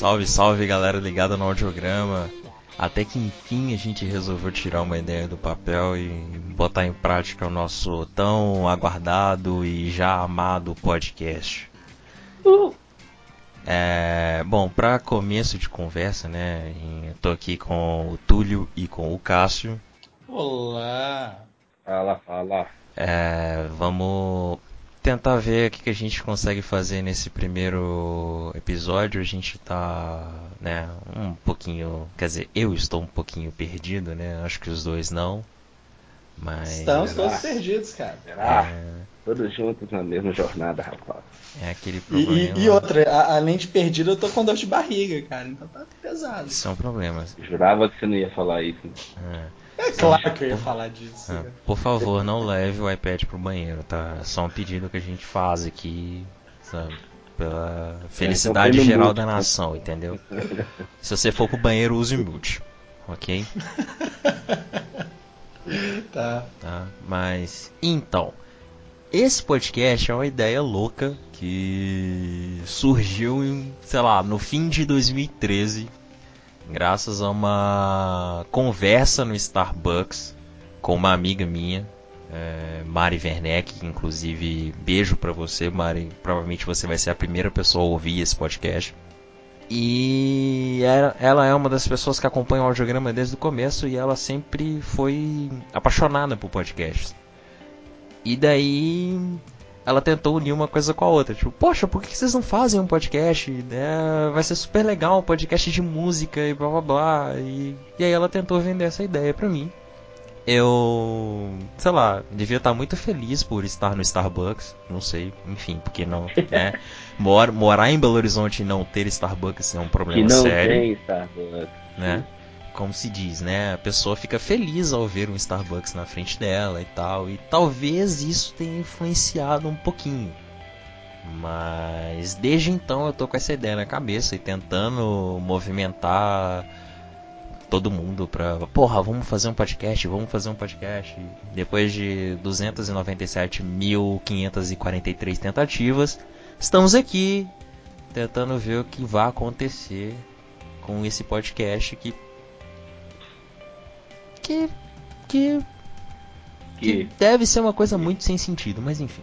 Salve, salve galera ligada no audiograma. Até que enfim a gente resolveu tirar uma ideia do papel e botar em prática o nosso tão aguardado e já amado podcast. Uh. É, bom, para começo de conversa, né? Eu tô aqui com o Túlio e com o Cássio. Olá! Fala, fala. É, vamos tentar ver o que, que a gente consegue fazer nesse primeiro episódio. A gente tá, né, um pouquinho, quer dizer, eu estou um pouquinho perdido, né? Acho que os dois não. Mas Estamos Será? todos perdidos, cara. Será? é, Todos juntos na mesma jornada, rapaz. é aquele E, problema. e- e outra, a- além de perdido, eu tô com dor de barriga, cara. Então tá pesado. Isso é um problema. Jurava que você não ia falar isso. É. É claro que eu ia falar disso. Cara. por favor, não leve o iPad pro banheiro, tá? É só um pedido que a gente faz aqui, sabe? Pela felicidade no geral mute, da nação, entendeu? Se você for pro banheiro, use o mute, ok? Tá. Tá? Mas, então, esse podcast é uma ideia louca que surgiu, em, sei lá, no fim de 2013, graças a uma conversa no Starbucks com uma amiga minha, é, Mari Werneck, que inclusive beijo pra você, Mari. Provavelmente você vai ser a primeira pessoa a ouvir esse podcast. E ela é uma das pessoas que acompanha o audiograma desde o começo e ela sempre foi apaixonada por podcasts. E daí ela tentou unir uma coisa com a outra. Tipo, poxa, por que vocês não fazem um podcast? É, vai ser super legal, um podcast de música e blá blá blá. E, e aí ela tentou vender essa ideia pra mim. Eu, sei lá, devia estar muito feliz por estar no Starbucks, não sei, enfim, porque não, né? Mor morar em Belo Horizonte e não ter Starbucks é um Que problema não sério, tem Starbucks. né? Como se diz, né? A pessoa fica feliz ao ver um Starbucks na frente dela e tal, e talvez isso tenha influenciado um pouquinho. Mas desde então eu tô com essa ideia na cabeça e tentando movimentar todo mundo pra. Porra, vamos fazer um podcast, vamos fazer um podcast. Depois de 297.543 tentativas, estamos aqui tentando ver o que vai acontecer com esse podcast que. Que. que. que deve ser uma coisa muito sem sentido, mas enfim.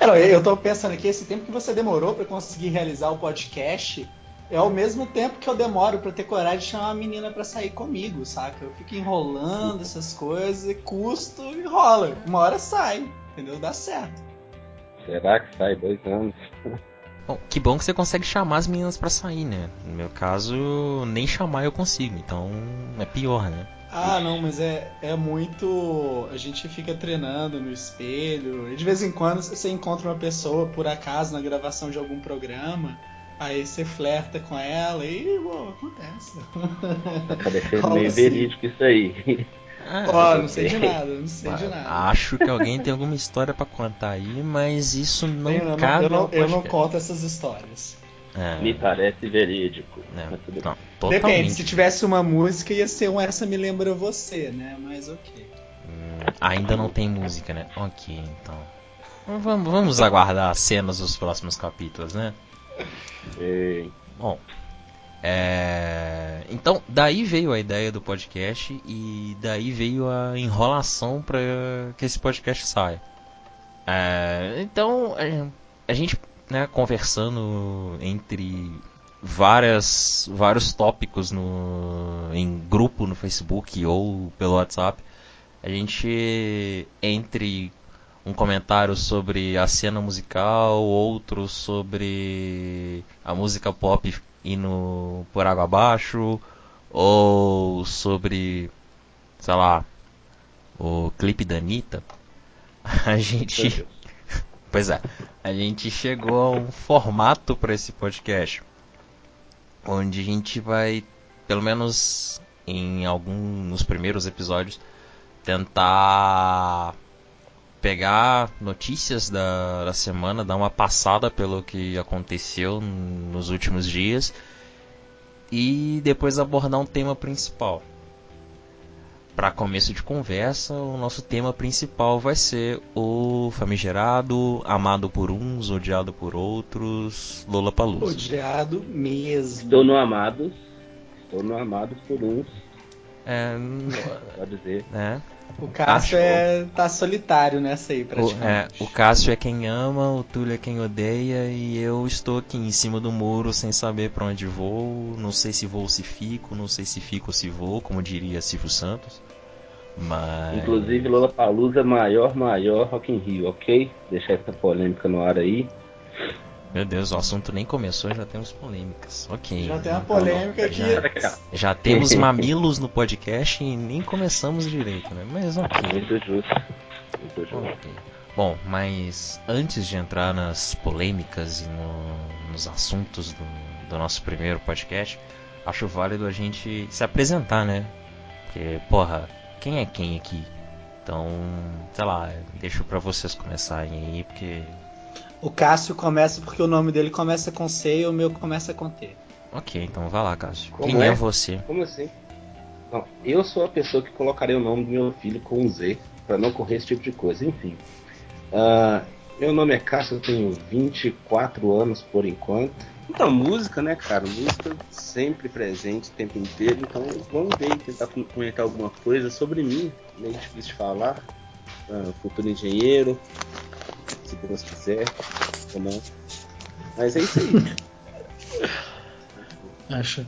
É, eu tô pensando aqui, esse tempo que você demorou pra conseguir realizar o podcast é ao mesmo tempo que eu demoro pra ter coragem de chamar uma menina pra sair comigo, saca? Eu fico enrolando essas coisas, e custo e rola. Uma hora sai, entendeu? Dá certo. será que sai dois anos? Bom, que bom que você consegue chamar as meninas pra sair, né? No meu caso, nem chamar eu consigo, então é pior, né? Ah, não, mas é, é muito. A gente fica treinando no espelho. E de vez em quando você encontra uma pessoa, por acaso, na gravação de algum programa. Aí você flerta com ela e, bom, acontece. Tá parecendo meio assim. verídico isso aí. Ah, Ó, não sei de nada, não sei de nada. Acho que alguém tem alguma história pra contar aí, mas isso não Eu não, cabe eu, não, eu não conto essas histórias. É, Me parece verídico. né, tudo não, Depende, totalmente. se tivesse uma música ia ser um Essa Me Lembra Você, né? Mas ok. Hum, ainda não tem música, né? Ok, então. Vamos, vamos aguardar as cenas dos próximos capítulos, né? bem. Bom, é... então daí veio a ideia do podcast e daí veio a enrolação para que esse podcast saia. É, Então a gente, né, conversando entre várias, vários tópicos no, em grupo no Facebook ou pelo WhatsApp, a gente entre um comentário sobre a cena musical, outro sobre a música pop indo por água abaixo, ou sobre, sei lá, o clipe da Anitta, a gente, pois é, a gente chegou a um formato para esse podcast, onde a gente vai, pelo menos em alguns primeiros episódios, tentar pegar notícias da, da semana, dar uma passada pelo que aconteceu nos últimos dias e depois abordar um tema principal. para começo de conversa, o nosso tema principal vai ser o famigerado, amado por uns, odiado por outros, Lola Palusa. Odiado mesmo. Estou no Amados. Estou no Amados por uns, É, pode dizer. né? O Cássio Acho- é, tá solitário nessa aí, O, é, praticamente. o Cássio é quem ama, o Túlio é quem odeia e eu estou aqui em cima do muro sem saber pra onde vou. Não sei se vou ou se fico, não sei se fico ou se vou, como diria Silvio Santos. Mas. Inclusive, Lola Palusa maior, maior Rock in Rio, ok? Deixar essa polêmica no ar aí. Meu Deus, o assunto nem começou e já temos polêmicas. Ok. Já tem uma então, polêmica aqui. Já, já temos mamilos no podcast e nem começamos direito, né? Mas ok. Muito justo. Muito justo. Ok. Bom, mas antes de entrar nas polêmicas e no- nos assuntos do, do nosso primeiro podcast, acho válido a gente se apresentar, né? Porque, porra, quem é quem aqui? Então, sei lá, deixo pra vocês começarem aí, porque. O Cássio começa porque o nome dele começa com C e o meu começa com T. Ok, então vai lá, Cássio. Como quem é? é? você? Como assim? Não, eu sou a pessoa que colocaria o nome do meu filho com um Z, pra não correr esse tipo de coisa. Enfim. Ah, meu nome é Cássio, eu tenho 24 anos por enquanto. Então, música, né, cara? Música sempre presente o tempo inteiro. Então, vamos ver, tentar com- comentar alguma coisa sobre mim. Meio difícil de falar. Ah, futuro engenheiro, se Deus quiser, ou não. Mas é isso aí. Acho,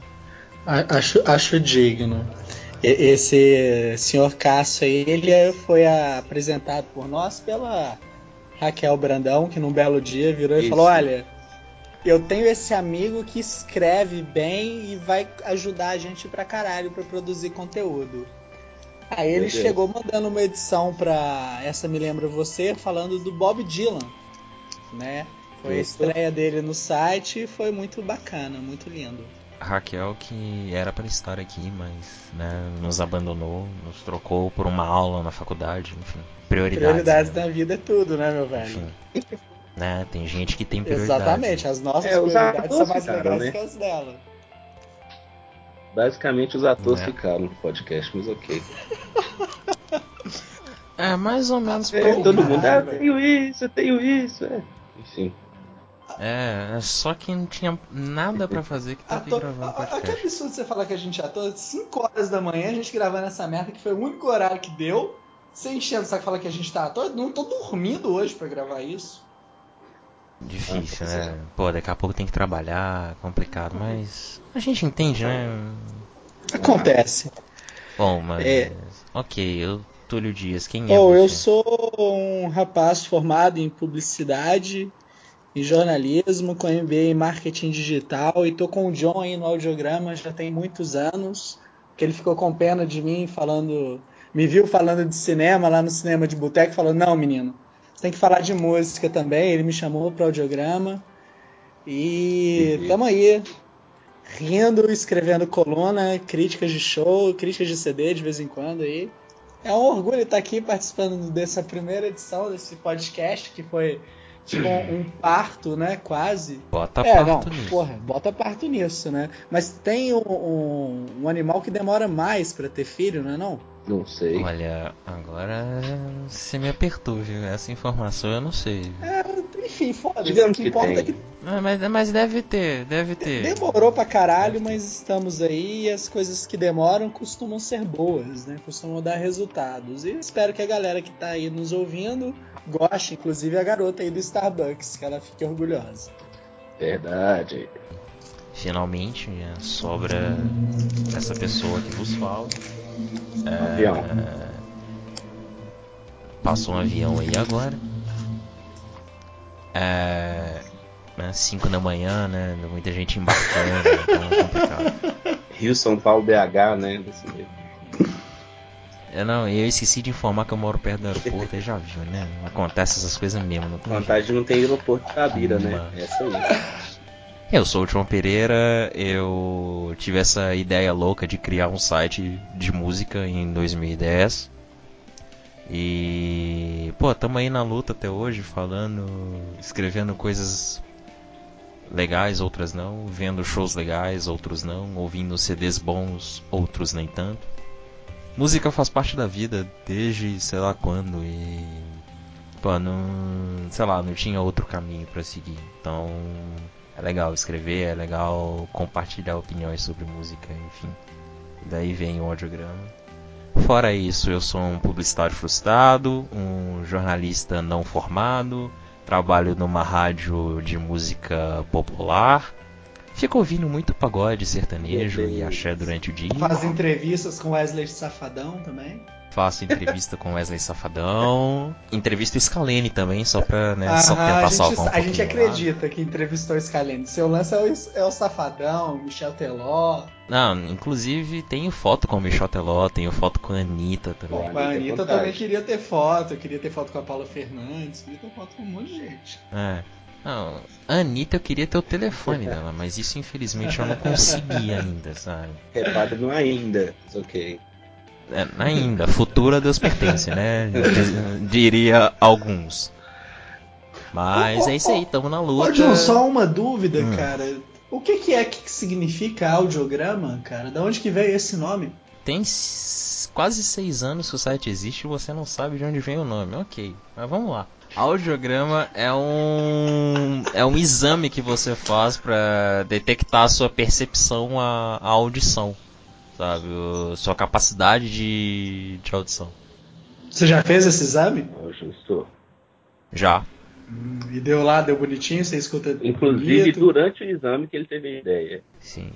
acho, acho digno. E- Esse senhor Cássio aí, ele é- foi apresentado por nós pela Raquel Brandão, que num belo dia virou e Isso. falou: Olha, eu tenho esse amigo que escreve bem e vai ajudar a gente pra caralho pra produzir conteúdo. Aí ele chegou mandando uma edição pra Essa Me Lembra Você, falando do Bob Dylan, né? Foi a estreia dele no site e foi muito bacana, muito lindo. Raquel, que era pra estar aqui, mas né, nos abandonou, nos trocou por uma aula na faculdade, enfim. Prioridades. Prioridades né? da vida é tudo, né, meu velho? Enfim. Né, tem gente que tem prioridades. Exatamente, as nossas É, prioridades são mais legais né? que as dela. Basicamente, os atores É. ficaram no podcast, mas ok. É, mais ou menos É, todo mundo, ah, eu tenho isso, eu tenho isso. É. Enfim. É, é só que não tinha nada pra fazer que tá aqui Ator, gravando a- a- que podcast. absurdo você falar que a gente é ator. 5 horas da manhã a gente gravando essa merda, que foi o único horário que deu. Você enchendo saco falar que a gente tá ator? Não tô dormindo hoje pra gravar isso. Difícil, Ah, né? Pô, daqui a pouco tem que trabalhar, complicado, mas a gente entende, né? Acontece. Bom, mas. É. Ok, eu, Túlio Dias, quem é Bom, você? eu sou um rapaz formado em publicidade e jornalismo, com MBA em marketing digital e tô com o John aí no audiograma já tem muitos anos, que ele ficou com pena de mim falando, me viu falando de cinema lá no cinema de boteco, falou: "Não, menino, tem que falar de música também". Ele me chamou para audiograma e Uhum. tamo aí rindo, escrevendo coluna, críticas de show, críticas de CD de vez em quando aí. É um orgulho estar aqui participando dessa primeira edição desse podcast, que foi tipo um, parto, né? Quase. Bota é, não, parto nisso. porra, bota parto nisso, né? Mas tem um, um- um animal que demora mais pra ter filho, não é não? Não sei. Olha, agora você me apertou, viu? Essa informação eu não sei. Enfim, foda-se. O Digamos que que importa é tem. que Ah, Mas, mas deve ter, deve ter. demorou pra caralho, mas estamos aí e as coisas que demoram costumam ser boas, né? Costumam dar resultados. E espero que a galera que tá aí nos ouvindo goste, inclusive a garota aí do Starbucks, que ela fique orgulhosa. Verdade. Finalmente né, sobra essa pessoa que vos fala. É, Avião. Passou um avião aí agora. É. 5 da manhã, né? Muita gente embarcando, então é complicado. Rio, São Paulo, BH, né? Desse. Eu, não, eu esqueci de informar que eu moro perto do aeroporto, aí já viu, né? Acontece essas coisas mesmo, não tem. Vantagem de não ter aeroporto de Tabira, né? Essa aí. Eu sou o João Pereira, eu tive essa ideia louca de criar um site de música em 2010. E, pô, tamo aí na luta até hoje, falando, escrevendo coisas legais, outras não, vendo shows legais, outros não, ouvindo CDs bons, outros nem tanto. música faz parte da vida desde sei lá quando e. Pô, não. Sei lá, não tinha outro caminho para seguir. Então. É legal escrever, é legal compartilhar opiniões sobre música, enfim. Daí vem o audiograma. Fora isso, eu sou um publicitário frustrado, um jornalista não formado, trabalho numa rádio de música popular. Fico ouvindo muito pagode sertanejo e axé durante o dia. Faz entrevistas com Wesley Safadão também. Faço entrevista com Wesley Safadão. Entrevista o Scalene também, só pra né, Aham, só tentar salvar um a gente pouquinho lá. acredita que entrevistou o Scalene. Seu lance é o, é o Safadão, Michel Teló. Não, inclusive tenho foto com o Michel Teló, tenho foto com a Anitta também. Pô, a Anitta é também queria ter foto. Eu queria ter foto com a Paula Fernandes. Queria ter foto com um monte de gente. É. Não, a Anitta eu queria ter o telefone dela, mas isso infelizmente eu não consegui ainda, sabe? Repare no ainda. Ok. É, ainda, futuro a Deus pertence, né? Diria alguns. Mas é isso aí, tamo na luta. Ô, John, só uma dúvida, Hum. cara. O que, que é que significa audiograma, cara? Da onde que veio esse nome? Tem quase seis anos que o site existe e você não sabe de onde vem o nome. Ok, mas vamos lá. Audiograma é um é um exame que você faz pra detectar a sua percepção à, à audição, sabe? O- sua capacidade de, de audição. Você já fez esse exame? Ó, justo. Já. Hum, E deu lá, deu bonitinho, você escuta Inclusive, bonito. durante o exame que ele teve a ideia. Sim.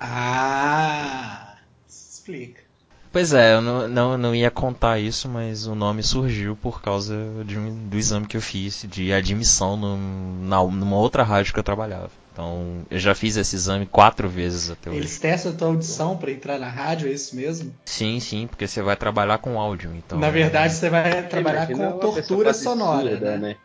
Ah, explica. Pois é, eu não, não, não ia contar isso, mas o nome surgiu por causa de um- do exame que eu fiz de admissão num- na, numa outra rádio que eu trabalhava. Então, eu já fiz esse exame quatro vezes até hoje. Eles testam a tua audição pra entrar na rádio, é isso mesmo? Sim, sim, porque você vai trabalhar com áudio, então. Na verdade, você vai trabalhar Imagina com tortura sonora, surda, né?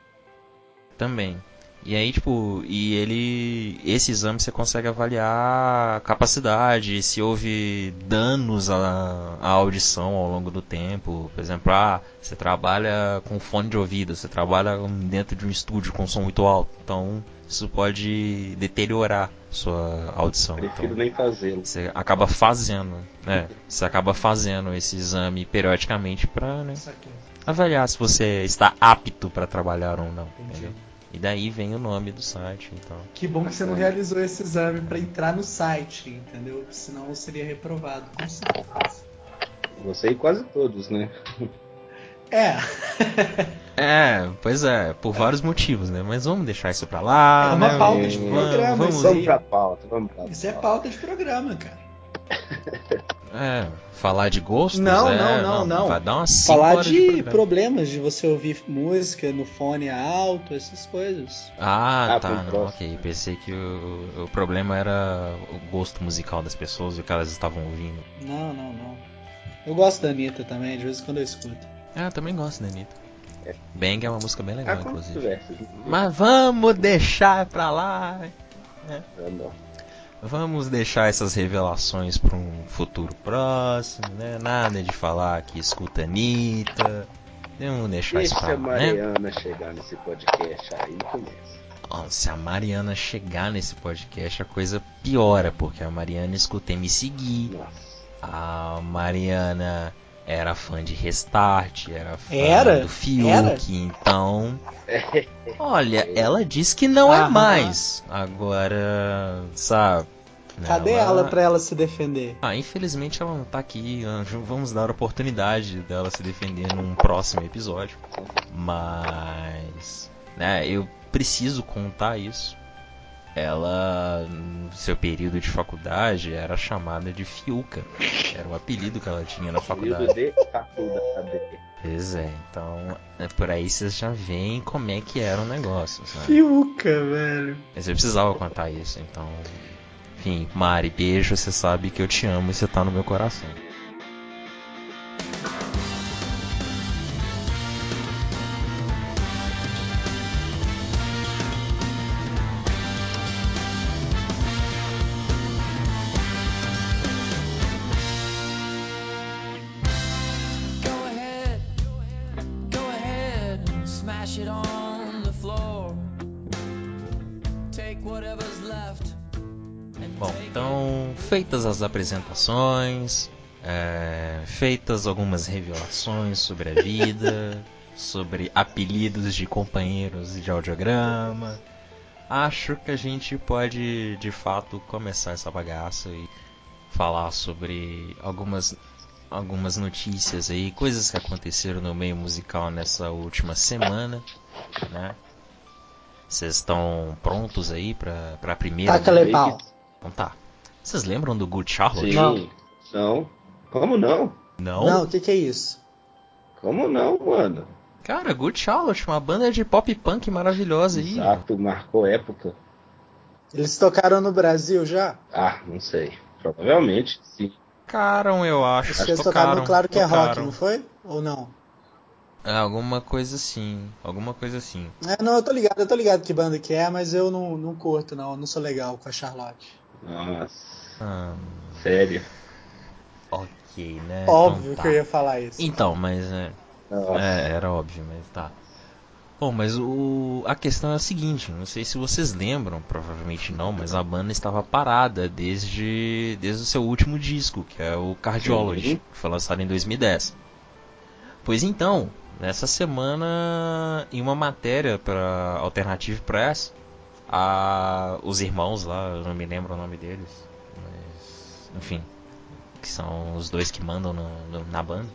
Também. E aí, tipo, e ele. Esse exame você consegue avaliar a capacidade, se houve danos à, à audição ao longo do tempo. Por exemplo, ah, você trabalha com fone de ouvido, você trabalha dentro de um estúdio com som muito alto. Então, isso pode deteriorar sua audição. Prefiro Então, nem fazê-lo. você acaba fazendo, né? Você acaba fazendo esse exame periodicamente pra né, avaliar se você está apto para trabalhar ou não. Entendi. Entendeu? E daí vem o nome do site, então. Que bom que você não realizou esse exame pra entrar no site, entendeu? Senão eu seria reprovado, com certeza. Você e quase todos, né? É, É, pois é, por vários motivos, né? Mas vamos deixar isso pra lá. É uma né? pauta de Vamos- programa, vamos- isso Vamos aí. pra pauta, vamos pra isso é pauta. pauta de programa, cara. É, falar de gostos? Não, é, não, não, não. Vai dar umas Falar de, programa. problemas, de você ouvir música no fone alto, essas coisas. Ah, Ah, tá, não, ok. Pensei que o, o problema era o gosto musical das pessoas e o que elas estavam ouvindo. Não, não, não. Eu gosto da Anitta também, de vez em quando eu escuto. É, eu também gosto da Anitta. Bang é uma música bem legal, inclusive. Mas vamos deixar pra lá. Vamos. Vamos deixar essas revelações para um futuro próximo, né? Nada de falar que escuta Anitta. Vamos deixar isso Deixa pra a lá, né? Mariana chegar nesse podcast aí começa. Se a Mariana chegar nesse podcast, a coisa piora, porque a Mariana escuta me seguir. Nossa. A Mariana era fã de Restart, era fã Era? do Fiuk, Era? então. Olha, ela diz que não é mais. Agora, sabe? Cadê ela pra ela se defender? Ah, infelizmente ela não tá aqui. Vamos dar a oportunidade dela se defender num próximo episódio. Mas, né, eu preciso contar isso. Ela, no seu período de faculdade, era chamada de Fiuca. Era o apelido que ela tinha na faculdade. De faculdade. Pois é, então, é por aí vocês já veem como é que era o negócio, sabe? Fiuca, velho. Mas eu precisava contar isso, então. Enfim, Mari, beijo, você sabe que eu te amo e você tá no meu coração. Apresentações, é, feitas algumas revelações sobre a vida, sobre apelidos de companheiros de audiograma. Acho que a gente pode de fato começar essa bagaça e falar sobre algumas algumas notícias aí, coisas que aconteceram no meio musical nessa última semana, né? Vocês estão prontos aí pra, pra primeira? Pau. Então tá. Vocês lembram do Good Charlotte? Sim. Não. Não. Como não? Não? Não, o que, que é isso? Como não, mano? Cara, Good Charlotte, uma banda de pop punk maravilhosa aí. Exato, marcou época. Eles tocaram no Brasil já? Ah, não sei. Provavelmente, sim. Tocaram, eu acho. Acho que eles tocaram, tocaram no Claro que é Rock, tocaram. não foi? Ou não? É, alguma coisa assim. Alguma coisa assim. É, não, eu tô ligado, eu tô ligado que banda que é, mas eu não, não curto, não. Eu não sou legal com a Charlotte. Nossa, Ah, sério. ok, né? Óbvio Então tá. que eu ia falar isso. Então, mas é, é, era óbvio, mas tá. Bom, mas o, a questão é a seguinte, não sei se vocês lembram, provavelmente não, mas a banda estava parada desde, desde o seu último disco, que é o Cardiology, Sim. que foi lançado em 2010. Pois então, nessa semana, em uma matéria para Alternative Press, a, os irmãos lá, eu não me lembro o nome deles, mas enfim, que são os dois que mandam no- no- na banda,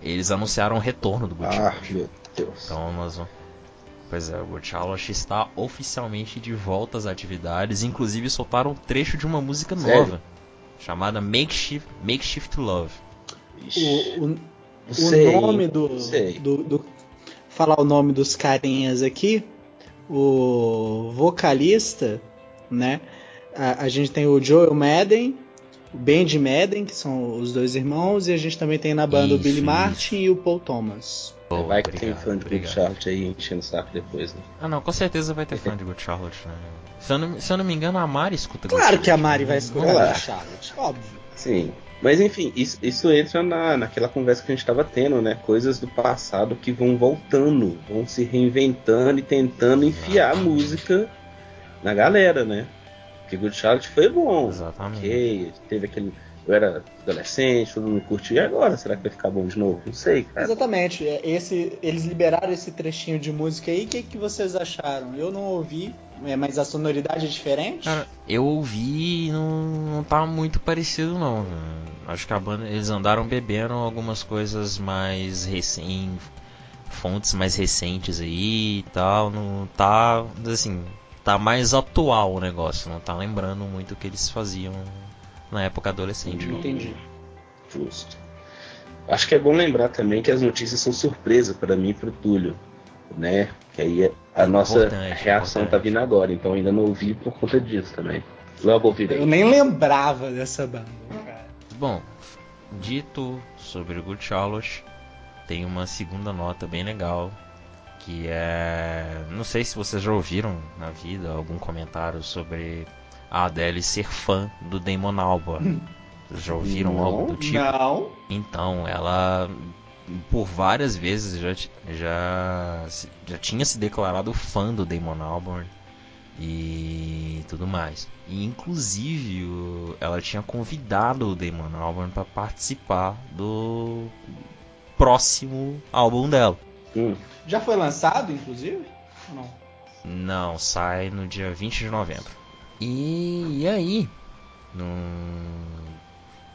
eles anunciaram o retorno do Good Ah, meu Deus. Então nós vamos- Pois é, o Good Charlotte está oficialmente de volta às atividades, inclusive soltaram um trecho de uma música Sério? nova, chamada Makeshift, Makeshift Love. O, o, o sei, nome do, do, do- Falar o nome dos carinhas aqui. O vocalista, né? A, a gente tem o Joel Madden, o Benji Madden, que são os dois irmãos, e a gente também tem na banda o Isso, Billy isso. Martin e o Paul Thomas. Oh, Vai que tem fã de Good. Charlotte aí enchendo o saco depois, né? Ah não, com certeza vai ter fã de Good Charlotte, né? Se eu não, se eu não me engano, a Mari escuta Good Claro que a Mari né? vai escutar o Charlotte, óbvio. Sim. Mas enfim, isso, isso entra na, naquela conversa que a gente estava tendo, né? Coisas do passado que vão voltando, vão se reinventando e tentando enfiar a música na galera, né? Porque Good Charlotte foi bom. Exatamente. Ok, teve aquele. Eu era adolescente, todo mundo curtiu. E agora? Será que vai ficar bom de novo? Não sei, cara. Exatamente. é, Esse, eles liberaram esse trechinho de música aí. O que, que vocês acharam? Eu não ouvi, é, mas a sonoridade é diferente? Cara, eu ouvi e não, não tá muito parecido não. velho. Acho que a banda, eles andaram bebendo algumas coisas mais recém, fontes mais recentes aí e tal, não tá, assim, tá mais atual o negócio, não tá lembrando muito o que eles faziam na época adolescente. não. Entendi. Justo. Acho que é bom lembrar também que as notícias são surpresa para mim e pro Túlio, né? Que aí a nossa Importante, reação tá importante. vindo agora, então ainda não ouvi por conta disso também. Logo ouvirei. Eu nem lembrava dessa banda, cara. Bom, dito sobre o Good Charlotte, tem uma segunda nota bem legal, que é, não sei se vocês já ouviram na vida algum comentário sobre a Adele ser fã do Damon Albarn. Vocês já ouviram Não, algo do tipo? Não. Então, ela por várias vezes já, já, já tinha se declarado fã do Damon Albarn e tudo mais. E inclusive o- ela tinha convidado o Damon Albarn para participar do próximo álbum dela. Hum, Já foi lançado, inclusive? Ou não? Não, sai no dia 20 de novembro. E, aí?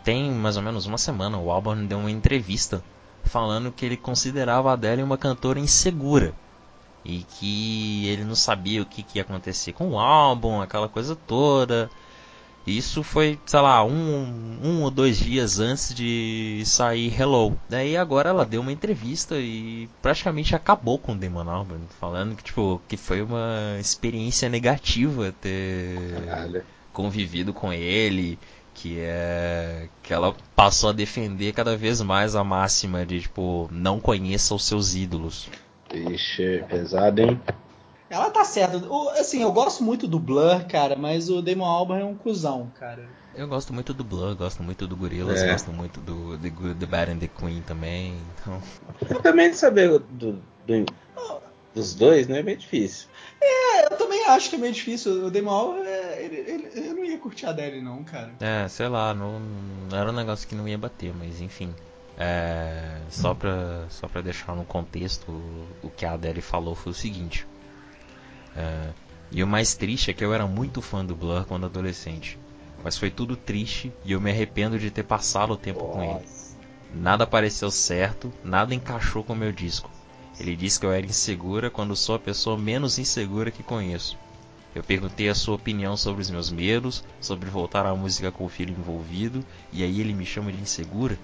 Tem mais ou menos uma semana o Albarn deu uma entrevista falando que ele considerava a Adele uma cantora insegura. E que ele não sabia o que, que ia acontecer com o álbum, aquela coisa toda. Isso foi, sei lá, um, um ou dois dias antes de sair Hello. Daí agora ela deu uma entrevista e praticamente acabou com o Damon Albarn, falando que tipo que foi uma experiência negativa ter caralho. convivido com ele, que é que ela passou a defender cada vez mais a máxima de tipo não conheça os seus ídolos. Ixi, pesado, hein? Ela tá certa. O- assim, eu gosto muito do Blur, cara, mas o Damon Albarn é um cuzão, cara. Eu gosto muito do Blur, gosto muito do Gorillaz, É. gosto muito do The Good, The Bad and the Queen também. Então, Eu também de saber do, do- dos dois, né? É bem difícil. É, eu também acho que é meio difícil. O Damon Albarn, é, ele, ele- eu não ia ia curtir a Adele, não, cara. É, sei lá, não, não era um negócio que não ia bater, mas enfim. É, só, pra, só pra deixar no contexto, o, o que a Adele falou foi o seguinte. É, e o mais triste é que eu era muito fã do Blur quando adolescente. Mas foi tudo triste e eu me arrependo de ter passado o tempo com ele. Nada pareceu certo, nada encaixou com o meu disco. Ele disse que eu era insegura quando sou a pessoa menos insegura que conheço. Eu perguntei a sua opinião sobre os meus medos, sobre voltar à música com o filho envolvido, e aí ele me chama de insegura?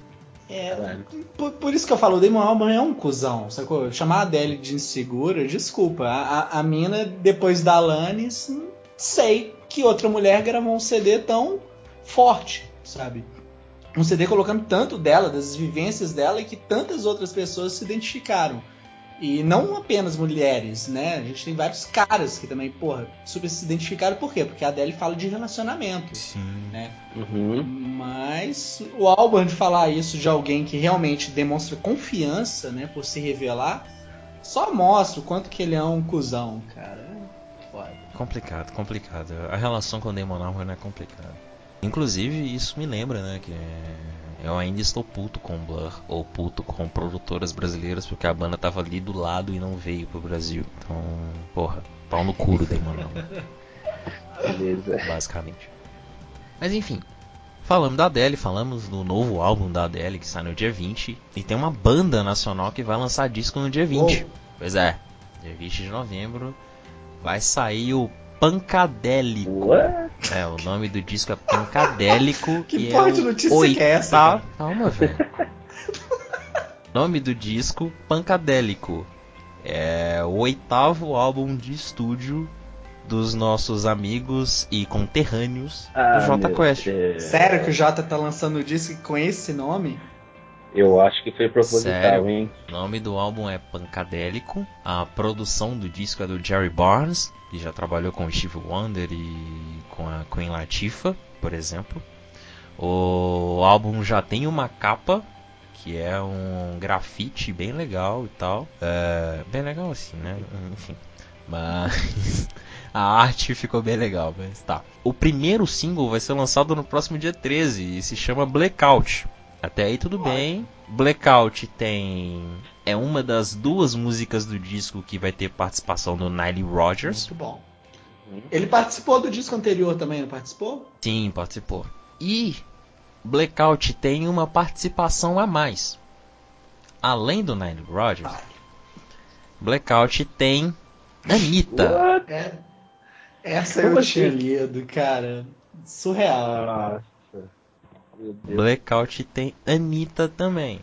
É, por, por, isso que eu falo, o Damon Albarn é um cuzão, sacou? Chamar a Adele de insegura, desculpa. A, a, a mina, depois da Alanis, sei que outra mulher gravou um CD tão forte, sabe? Um CD colocando tanto dela, das vivências dela, e que tantas outras pessoas se identificaram. E não apenas mulheres, né? A gente tem vários caras que também, porra, super se identificaram. Por quê? Porque a Adele fala de relacionamento. Sim. Né? Uhum. Mas o Alban de falar isso de alguém que realmente demonstra confiança, né? Por se revelar, só mostra o quanto que ele é um cuzão, cara. Foda. Complicado, complicado. A relação com o Damon Albarn é complicada. Inclusive, isso me lembra, né? Que eu ainda estou puto com Blur, ou puto com produtoras brasileiras, porque a banda tava ali do lado e não veio pro Brasil. Então, porra, pau no cu do Damon Beleza. Basicamente. Mas enfim, falamos da Adele, falamos do novo álbum da Adele que sai no dia 20. E tem uma banda nacional que vai lançar disco no dia 20. Uou. Pois é, dia 20 de novembro vai sair o Pancadélico. What? É, o nome do disco é Pancadélico. Que e porra é de o notícia que é essa, oitavo- cara? Calma, velho. nome do disco Pancadélico. É o oitavo álbum de estúdio dos nossos amigos e conterrâneos Ah, do Jota Quest. Deus. Sério que o Jota tá lançando o disco com esse nome? Eu acho que foi proposital, Sério? hein? O nome do álbum é Pancadélico. A produção do disco é do Jerry Barnes, que já trabalhou com o Steve Wonder e com a Queen Latifah, por exemplo. O álbum já tem uma capa, que é um grafite bem legal e tal. É, bem legal assim, né? Enfim. Mas a arte ficou bem legal, mas tá. O primeiro single vai ser lançado no próximo dia 13 e se chama Blackout. Até aí tudo bem. Blackout tem. É uma das duas músicas do disco que vai ter participação do Nile Rodgers. Muito bom. Ele participou do disco anterior também, não participou? Sim, participou. E Blackout tem uma participação a mais. Além do Nile Rodgers, Blackout tem Anitta. What? É. Essa Como eu assim? tinha lido, cara. Surreal. Blackout tem Anitta também.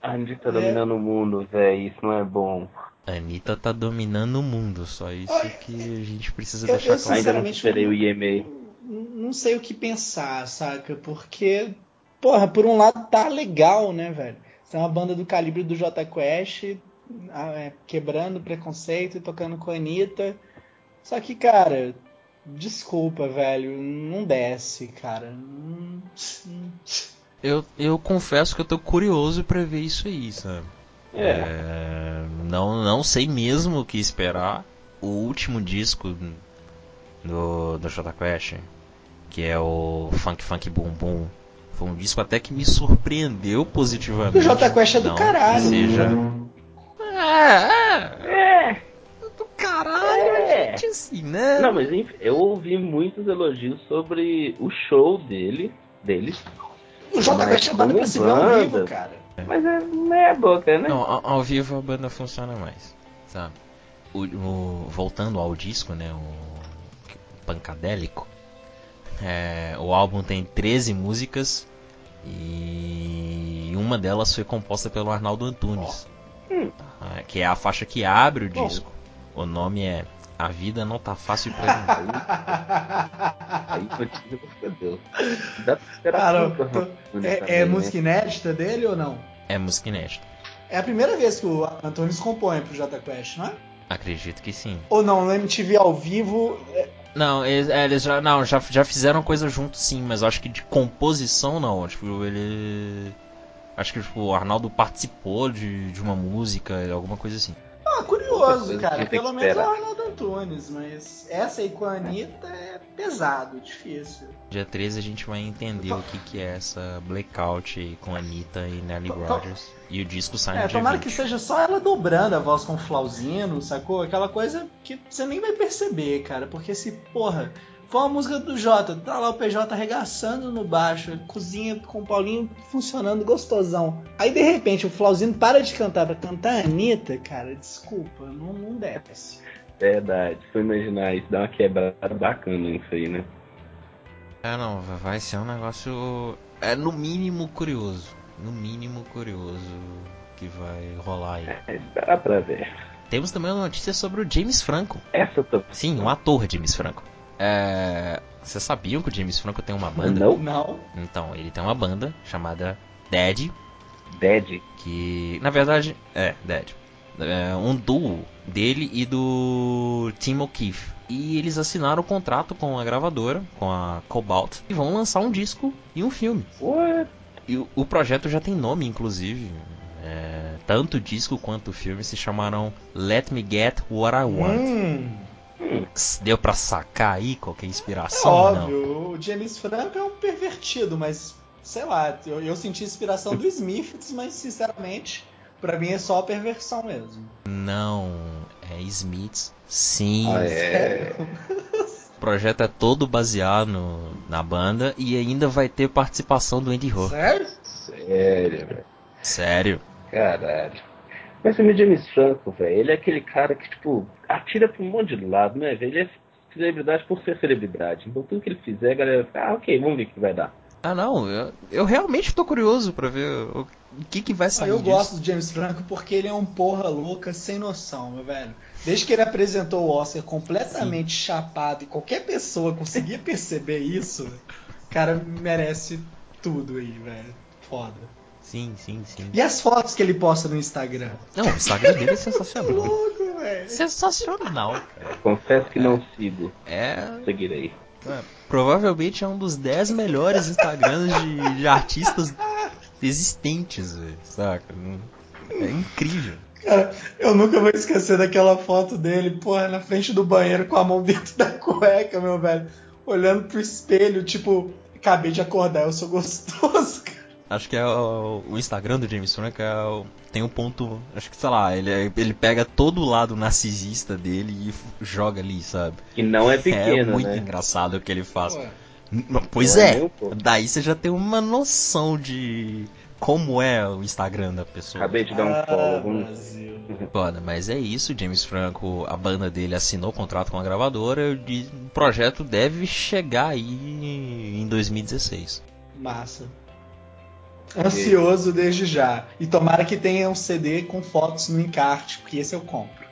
A Anitta dominando o mundo, velho. Isso não é bom. Anitta tá dominando o mundo, só isso que a gente precisa Eu- deixar eu claro. Ainda não superei o IMA. Não sei o que pensar, saca? Porque, porra, por um lado tá legal, né, velho? Você é uma banda do calibre do J Quest, ah, é, quebrando preconceito e tocando com a Anitta. Só que, cara, desculpa, velho, não desce, cara. Eu, eu confesso que eu tô curioso pra ver isso aí, sabe? É. É, não, não sei mesmo o que esperar. O último disco do, do Jota Quest, que é o Funk Funk Boom Boom, foi um disco até que me surpreendeu positivamente. O Jota Quest é do Não caralho. Seja. É, é, É. do caralho, É. assim, né? Não, mas enfim, eu ouvi muitos elogios sobre o show dele, deles. O Quest é banda pra se ver ao vivo, cara. Mas é meia boca, né? Não, ao, ao vivo a banda funciona mais, sabe? O, o- voltando ao disco, né? O Pancadélico. é, o álbum tem 13 músicas e uma delas foi composta pelo Arnaldo Antunes, ah, que é a faixa que abre o disco. O nome é A Vida Não Tá Fácil Pra Mim. Aí continua meu Deus. Dá pra esperar Cara, tudo, tô- é, também, é né? música inédita dele ou não? É música inédita. É a primeira vez que o Antunes compõe pro J Quest, não é? Acredito que sim. Ou não, no MTV ao vivo. é- Não, eles, é, eles já, não, já, já fizeram coisa junto sim, mas acho que de composição não. Tipo, ele. Acho que tipo, o Arnaldo participou de, de uma música, alguma coisa assim. Coisa cara. Pelo menos é o. Arnaldo Antunes, mas essa aí com a Anitta é pesado, difícil. Dia 13 a gente vai entender o que, que é essa blackout com Anitta e Nelly Rogers. E o disco sai no É, dia tomara 20. que seja só ela dobrando a voz com o Flauzino, sacou? Aquela coisa que você nem vai perceber, cara. Porque se, porra, for uma música do Jota, tá lá o PJ arregaçando no baixo, cozinha com o Paulinho funcionando gostosão. Aí de repente o Flauzino para de cantar pra cantar a Anitta, cara, desculpa, não, não desce. Verdade. Se eu imaginar isso, dá uma quebrada bacana nisso aí, né? É, não, vai ser um negócio. É no mínimo curioso. No mínimo curioso que vai rolar aí. É, esperar pra ver. Temos também uma notícia sobre o James Franco. Essa eu tô. Sim, um ator James Franco. É. Vocês sabiam que o James Franco tem uma banda? Não? Não. Então, ele tem uma banda chamada Dead, Dead. que na verdade é Dead. É um duo dele e do Tim O'Keefe. E eles assinaram o contrato com a gravadora, com a Cobalt, e vão lançar um disco e um filme. What? E o, o projeto já tem nome, inclusive. É, tanto o disco quanto o filme se chamaram Let Me Get What I Want. Hum, Deu pra sacar aí qualquer é inspiração? ou Não. óbvio, o James Franco é um pervertido, mas sei lá, eu, eu senti inspiração do Smiths, mas sinceramente, pra mim é só a perversão mesmo. Não, é Smiths. Sim. Ah, é. O projeto é todo baseado no- na banda e ainda vai ter participação do Andy Ho. Sério? Sério, velho. Sério. Caralho. Mas o James Franco, velho, ele é aquele cara que, tipo, atira pra um monte de lado, né, velho? Ele é celebridade por ser celebridade. Então tudo que ele fizer, a galera fica, ah, ok, vamos ver o que vai dar. Ah não, eu, eu realmente tô curioso pra ver o, o que, que vai sair eu disso. gosto do James Franco porque ele é um porra louca sem noção, meu velho. Desde que ele apresentou o Oscar completamente chapado e qualquer pessoa conseguia perceber isso, o cara merece tudo aí, velho. Foda. Sim, sim, sim. E as fotos que ele posta no Instagram? Não, o Instagram dele é sensacional. Velho. sensacional, cara. Confesso que não sigo. É, Seguirei. é, provavelmente é um dos 10 melhores Instagrams de, de artistas existentes, velho, saca? É incrível. Cara, eu nunca vou esquecer daquela foto dele, porra, na frente do banheiro com a mão dentro da cueca, meu velho. Olhando pro espelho, tipo, acabei de acordar, eu sou gostoso, cara. Acho que é o, o Instagram do James Franco é o- tem um ponto. Acho que, sei lá, ele, é- ele pega todo o lado narcisista dele e joga ali, sabe? Que não é pequeno, é muito né? engraçado o que ele faz. N- Pois Não é é, pouco. daí você já tem uma noção de como é o Instagram da pessoa. Acabei de dar um ah, follow. Foda, mas é isso, James Franco, a banda dele assinou o contrato com a gravadora e o projeto deve chegar aí em 2016. Massa. Ansioso desde já. E tomara que tenha um CD com fotos no encarte, porque esse eu compro.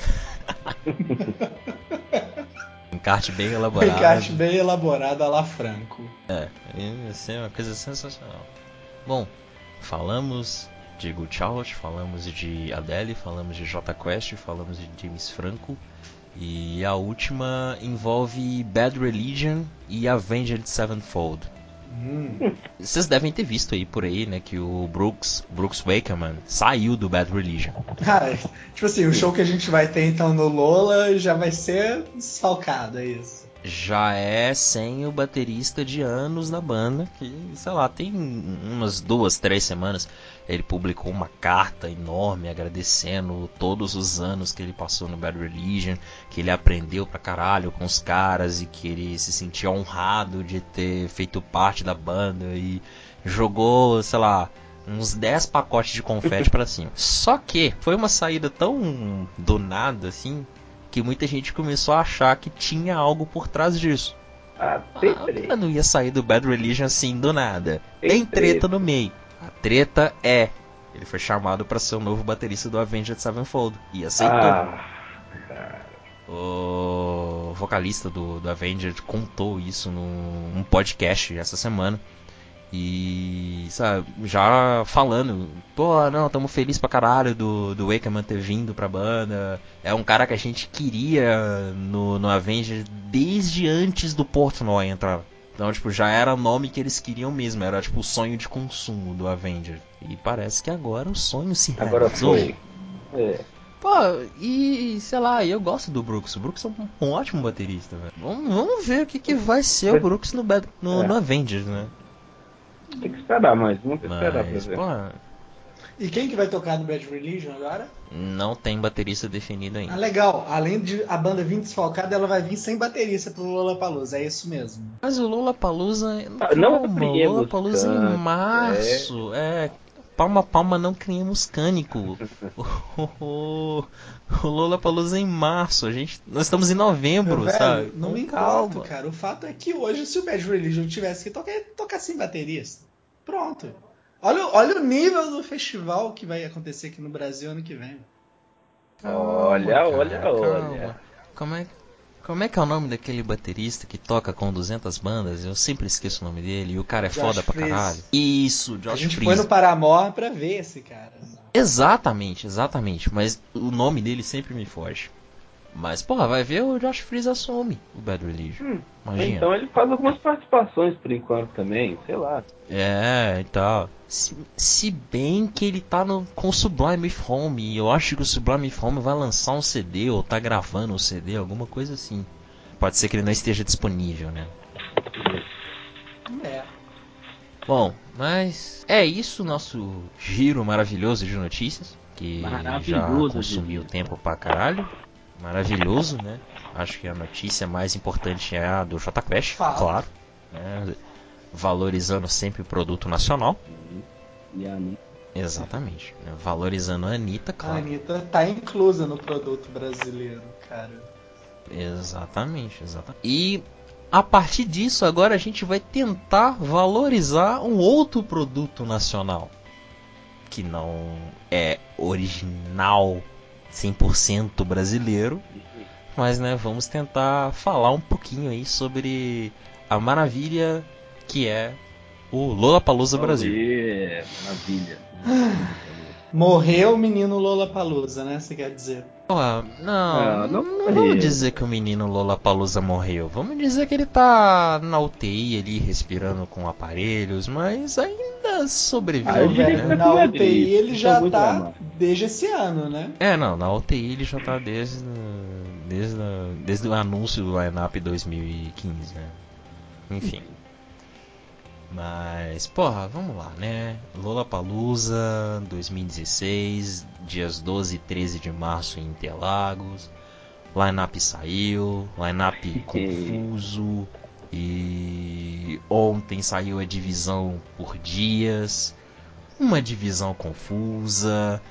Encarte bem elaborado. encarte bem elaborado a la Franco. Ia ser uma coisa sensacional. Bom, falamos de Good Charlotte, falamos de Adele, falamos de J Quest, falamos de James Franco. E a última envolve Bad Religion e Avenged Sevenfold. Hum. Vocês devem ter visto aí por aí, né, que o Brooks, Brooks Wakeman saiu do Bad Religion. Cara, tipo assim, o show que a gente vai ter então no Lola já vai ser desfalcado, é isso. Já é sem o baterista de anos da banda, que, sei lá, tem umas duas, três semanas ele publicou uma carta enorme agradecendo todos os anos que ele passou no Bad Religion, que ele aprendeu pra caralho com os caras e que ele se sentia honrado de ter feito parte da banda e jogou, sei lá, uns 10 pacotes de confete pra cima. Só que foi uma saída tão do nada assim que muita gente começou a achar que tinha algo por trás disso. Ah, Ah, não ia sair do Bad Religion assim do nada. Tem Tem treta treta. no meio. A treta é. Ele foi chamado pra ser o novo baterista do Avenged Sevenfold. E aceitou. Ah. O vocalista do, do Avenged contou isso num um podcast essa semana. E, sabe, já falando, pô, não, tamo feliz pra caralho do, do Wakeman ter vindo pra banda. É um cara que a gente queria no, no Avenged desde antes do Portnoy entrar. Então, tipo, já era o nome que eles queriam mesmo, era tipo o sonho de consumo do Avenged. E parece que agora o sonho se Agora realizou. foi. É. Pô, e sei lá, eu gosto do Brooks. O Brooks é um, ótimo baterista, velho. Vamos, vamos ver o que, que vai ser o Brooks no, no, É. no Avengers, né? Tem que esperar mais, vamos esperar pra Mas, ver. pô, E quem que vai tocar no Bad Religion agora? não tem baterista definido Ah, ainda. legal. Além de a banda vir desfalcada, ela vai vir sem baterista pro Lollapalooza. É isso mesmo. Mas o Lollapalooza... Ah, não o criemos Lollapalooza em cântico, março. É... Palma, palma, não criemos cânico. o, o, o Lollapalooza é em março. A gente, nós estamos em novembro, Velho, sabe? não me calma. importa, cara. O fato é que hoje, se o Bad Religion tivesse que tocar, ia tocar sem baterista. Pronto. Olha, o- olha o nível do festival que vai acontecer aqui no Brasil ano que vem. Olha, olha, olha. Como é, como é que é o nome daquele baterista que toca com 200 bandas? Eu sempre esqueço o nome dele. E o cara é Josh foda pra Freese. caralho. Isso, Josh a gente Freese. foi no Paramore pra ver esse cara. Exatamente, exatamente. Mas o nome dele sempre me foge. Mas, porra, vai ver o Josh Freeze assume o Bad Religion. Hum, Imagina. Então ele faz algumas participações por enquanto também, sei lá. É, e tal. Se, se bem que ele tá no, com o Sublime Home. E eu acho que o Sublime Home vai lançar um CD ou tá gravando um CD, alguma coisa assim. Pode ser que ele não esteja disponível, né? É. Bom, mas é isso nosso giro maravilhoso de notícias. Que já consumiu tempo pra caralho. Maravilhoso, né? Acho que a notícia mais importante é a do J Quest, claro. né? Valorizando sempre o produto nacional. E a Anitta. Exatamente. né? Valorizando a Anitta, A claro. Anitta tá inclusa no produto brasileiro, cara. Exatamente, exatamente. E a partir disso, agora a gente vai tentar valorizar um outro produto nacional. Que não é original 100% brasileiro. Mas né, vamos tentar falar um pouquinho aí sobre a maravilha que é o Lollapalooza Brasil. Aê, Maravilha. Morreu o menino Lollapalooza, né? Você quer dizer? Pô, não, Ah, não, não vamos dizer que o menino Lollapalooza morreu. Vamos dizer que ele tá na UTI ali, respirando com aparelhos, mas ainda sobrevive, Ah, Velho, que né? na UTI ele já é tá desde esse ano, né? É, não, na UTI ele já tá desde, desde, desde o anúncio do lineup 2015, né? Enfim. Mas, porra, vamos lá, né? Lollapalooza 2016, dias 12 e 13 de março em Interlagos. Lineup saiu, lineup confuso. E ontem saiu a divisão por dias. Uma divisão confusa.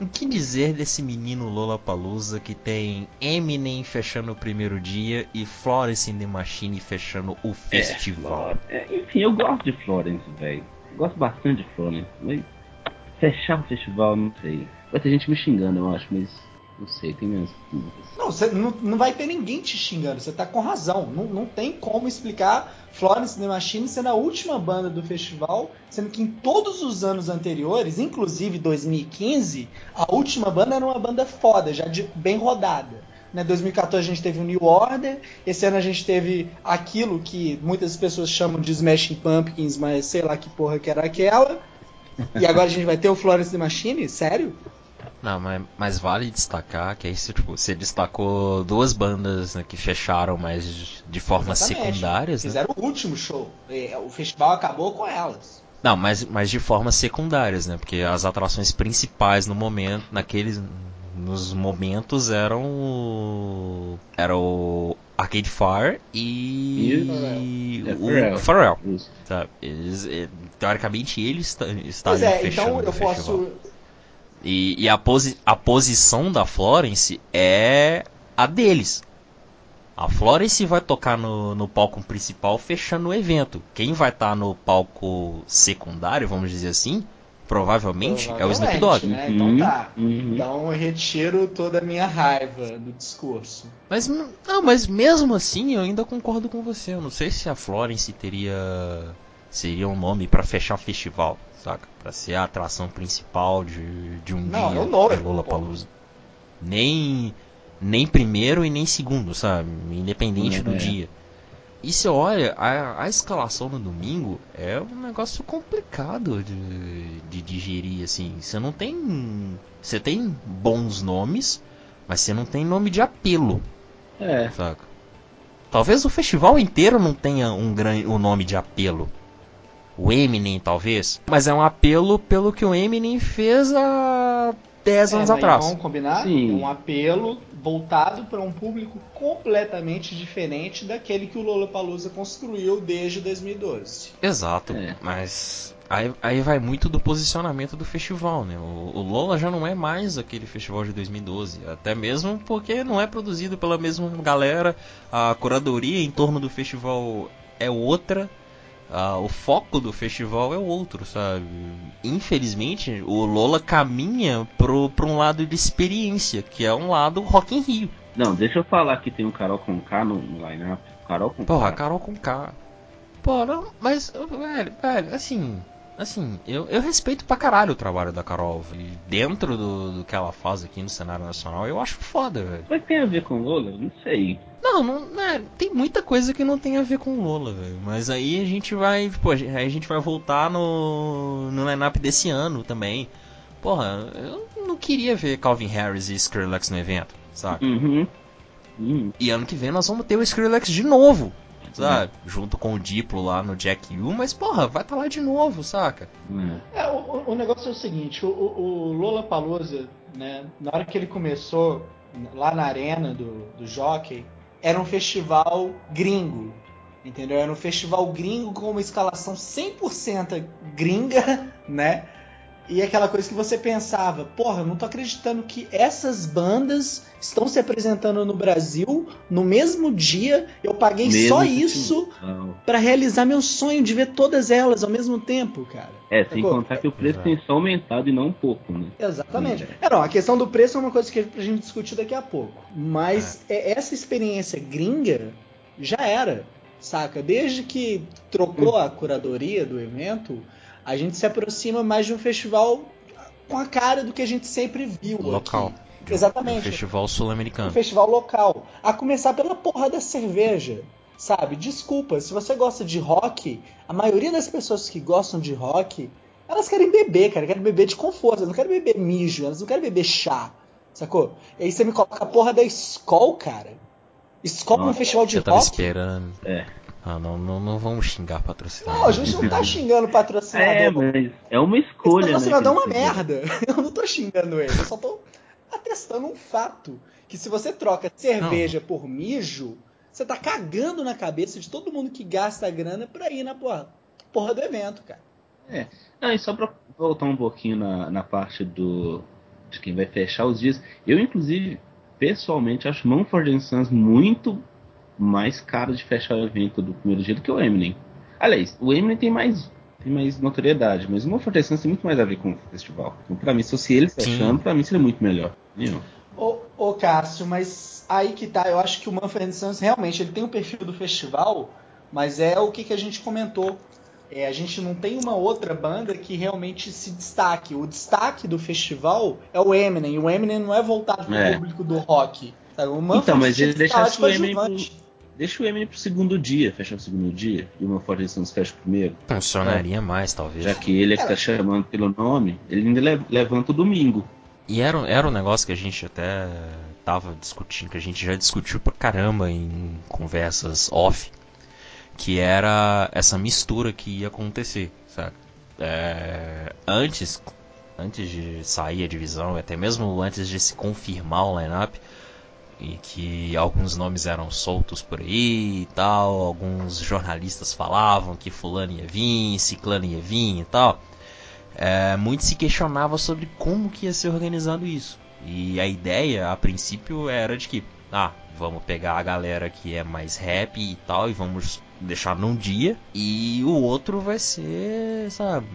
O que dizer desse menino Lollapalooza que tem Eminem fechando o primeiro dia e Florence and the Machine fechando o festival? É, enfim, eu gosto de Florence, velho. Gosto bastante de Florence, mas fechar o festival, não sei. Vai ter gente me xingando, eu acho, mas não sei, tem minhas dúvidas. Não, você não, não vai ter ninguém te xingando, você tá com razão. Não, não tem como explicar Florence The Machine sendo a última banda do festival, sendo que em todos os anos anteriores, inclusive 2015, a última banda era uma banda foda, já de, bem rodada. Né, 2014 a gente teve o New Order, esse ano a gente teve aquilo que muitas pessoas chamam de Smashing Pumpkins, mas sei lá que porra que era aquela. E agora a gente vai ter o Florence The Machine? Sério? Não, mas, mas vale destacar que aí você, tipo, você destacou duas bandas né, que fecharam, mas de formas Exatamente. secundárias, né? Fizeram o último show. É, O festival acabou com elas. Não, mas, mas de formas secundárias, né? Porque as atrações principais no momento, naqueles nos momentos eram o, era o Arcade Fire e, É, o Pharrell. Sabe? Eles, eh, teoricamente eles esta- Pois estariam é, fechando então eu o festival. posso. E, e a, posi a posição da Florence é a deles. A Florence vai tocar no, no palco principal fechando o evento. Quem vai estar no palco secundário, vamos dizer assim, provavelmente, é o Snoop Dogg. Né? Então tá. uhum. Então eu retiro toda a minha raiva do discurso. Mas, não, mas mesmo assim eu ainda concordo com você. Eu não sei se a Florence teria seria um nome pra fechar o festival, saca? Pra ser a atração principal de, de um Não, dia é o nome, de Lollapalooza. Nem nem primeiro e nem segundo, sabe? Independente É. do dia. E você olha, a, a escalação no domingo é um negócio complicado de, de digerir, assim. Você não tem. Você tem bons nomes, mas você não tem nome de apelo, É. saca? Talvez o festival inteiro não tenha um, gran, um nome de apelo. O Eminem, talvez. Mas é um apelo pelo que o Eminem fez há 10 É, anos atrás. Vamos combinar? Sim. É um apelo voltado para um público completamente diferente daquele que o Lollapalooza construiu desde 2012. Exato, É. mas aí, aí vai muito do posicionamento do festival, né? O, o Lola já não é mais aquele festival de 2012, até mesmo porque não é produzido pela mesma galera, a curadoria em torno do festival é outra, ah, o foco do festival é outro, sabe? Infelizmente, o Lola caminha pro, pra um lado de experiência, que é um lado Rock in Rio. Não, deixa eu falar que tem um Carol com K no, no line-up. Carol com Porra, K. Carol com K. Pô, não, mas, velho, velho, assim, assim, eu, eu respeito pra caralho o trabalho da Carol. E dentro do, do que ela faz aqui no cenário nacional, eu acho foda, velho. Mas tem a ver com Lola? Não sei. Não, não, né, tem muita coisa que não tem a ver com o Lola, velho. Mas aí a gente vai, pô, aí a gente vai voltar no, no line-up desse ano também. Porra, eu não queria ver Calvin Harris e Skrillex no evento, saca? Uhum. Hum. E ano que vem nós vamos ter o Skrillex de novo, sabe? Junto com o Diplo lá no Jack U, mas porra, vai estar lá de novo, saca? É. É, o, o- o negócio é o seguinte, o, o, o Lollapalooza, né, na hora que ele começou, lá na arena do, do Jockey, era um festival gringo, entendeu? Era um festival gringo com uma escalação 100% gringa, né? E aquela coisa que você pensava, porra, eu não tô acreditando que essas bandas estão se apresentando no Brasil no mesmo dia, eu paguei Mesmo só isso pra realizar meu sonho de ver todas elas ao mesmo tempo, cara. É, sem Sacou? contar que o preço Exato. tem só aumentado e não um pouco, né? Exatamente. Sim. É, não, a questão do preço é uma coisa que a gente discutir daqui a pouco. Mas é, essa experiência gringa já era, saca? Desde que trocou a curadoria do evento, a gente se aproxima mais de um festival com a cara do que a gente sempre viu Local. aqui. Exatamente. Um festival Um sul-americano. festival local. A começar pela porra da cerveja. Sabe? Desculpa, se você gosta de rock, a maioria das pessoas que gostam de rock, elas querem beber, cara. Querem beber de conforto. Elas não querem beber mijo, elas não querem beber chá. Sacou? E aí você me coloca a porra da Skol, cara. Skol num Nossa, festival de Você tava rock. esperando. É. Ah, não, não, não vamos xingar patrocinador. Não, a gente não tá xingando patrocinador. É, mas é uma Esse escolha, né? patrocinador é uma merda. Eu não tô xingando ele, eu só tô atestando um fato. Que se você troca cerveja por mijo, você tá cagando na cabeça de todo mundo que gasta grana pra ir na porra, porra do evento, cara. Não, e só pra voltar um pouquinho na, na parte do de quem vai fechar os dias, eu inclusive pessoalmente acho Mumford Sons muito mais caro de fechar o evento do primeiro dia do que o Eminem. Aliás, o Eminem tem mais tem mais notoriedade, mas o Mumford Sons tem muito mais a ver com o festival. Então, pra mim, se fosse ele fechando, pra mim seria muito melhor. Ô, ô Cássio, mas aí que tá, eu acho que o Manfred Santos realmente ele tem o perfil do festival, mas é o que, que a gente comentou. É, a gente não tem uma outra banda que realmente se destaque. O destaque do festival é o Eminem, e o Eminem não é voltado pro É. público do rock. sabe? O Manfred Então, mas ele que estar lá deixasse de o Eminem. Deixa o Eminem pro segundo dia, fechar o segundo dia, e o Mumford Sons fecha o primeiro. Funcionaria mais, talvez. Já que ele é que tá chamando pelo nome, ele ainda le- levanta o domingo. E era, era um negócio que a gente até tava discutindo, que a gente já discutiu pra caramba em conversas off, que era essa mistura que ia acontecer, sabe? É, antes, antes de sair a divisão, até mesmo antes de se confirmar o lineup, e que alguns nomes eram soltos por aí e tal, alguns jornalistas falavam que fulano ia vir, ciclano ia vir e tal. É, muito se questionava sobre como que ia ser organizado isso. E a ideia, a princípio, era de que, ah, vamos pegar a galera que é mais rap e tal, e vamos deixar num dia, e o outro vai ser, sabe,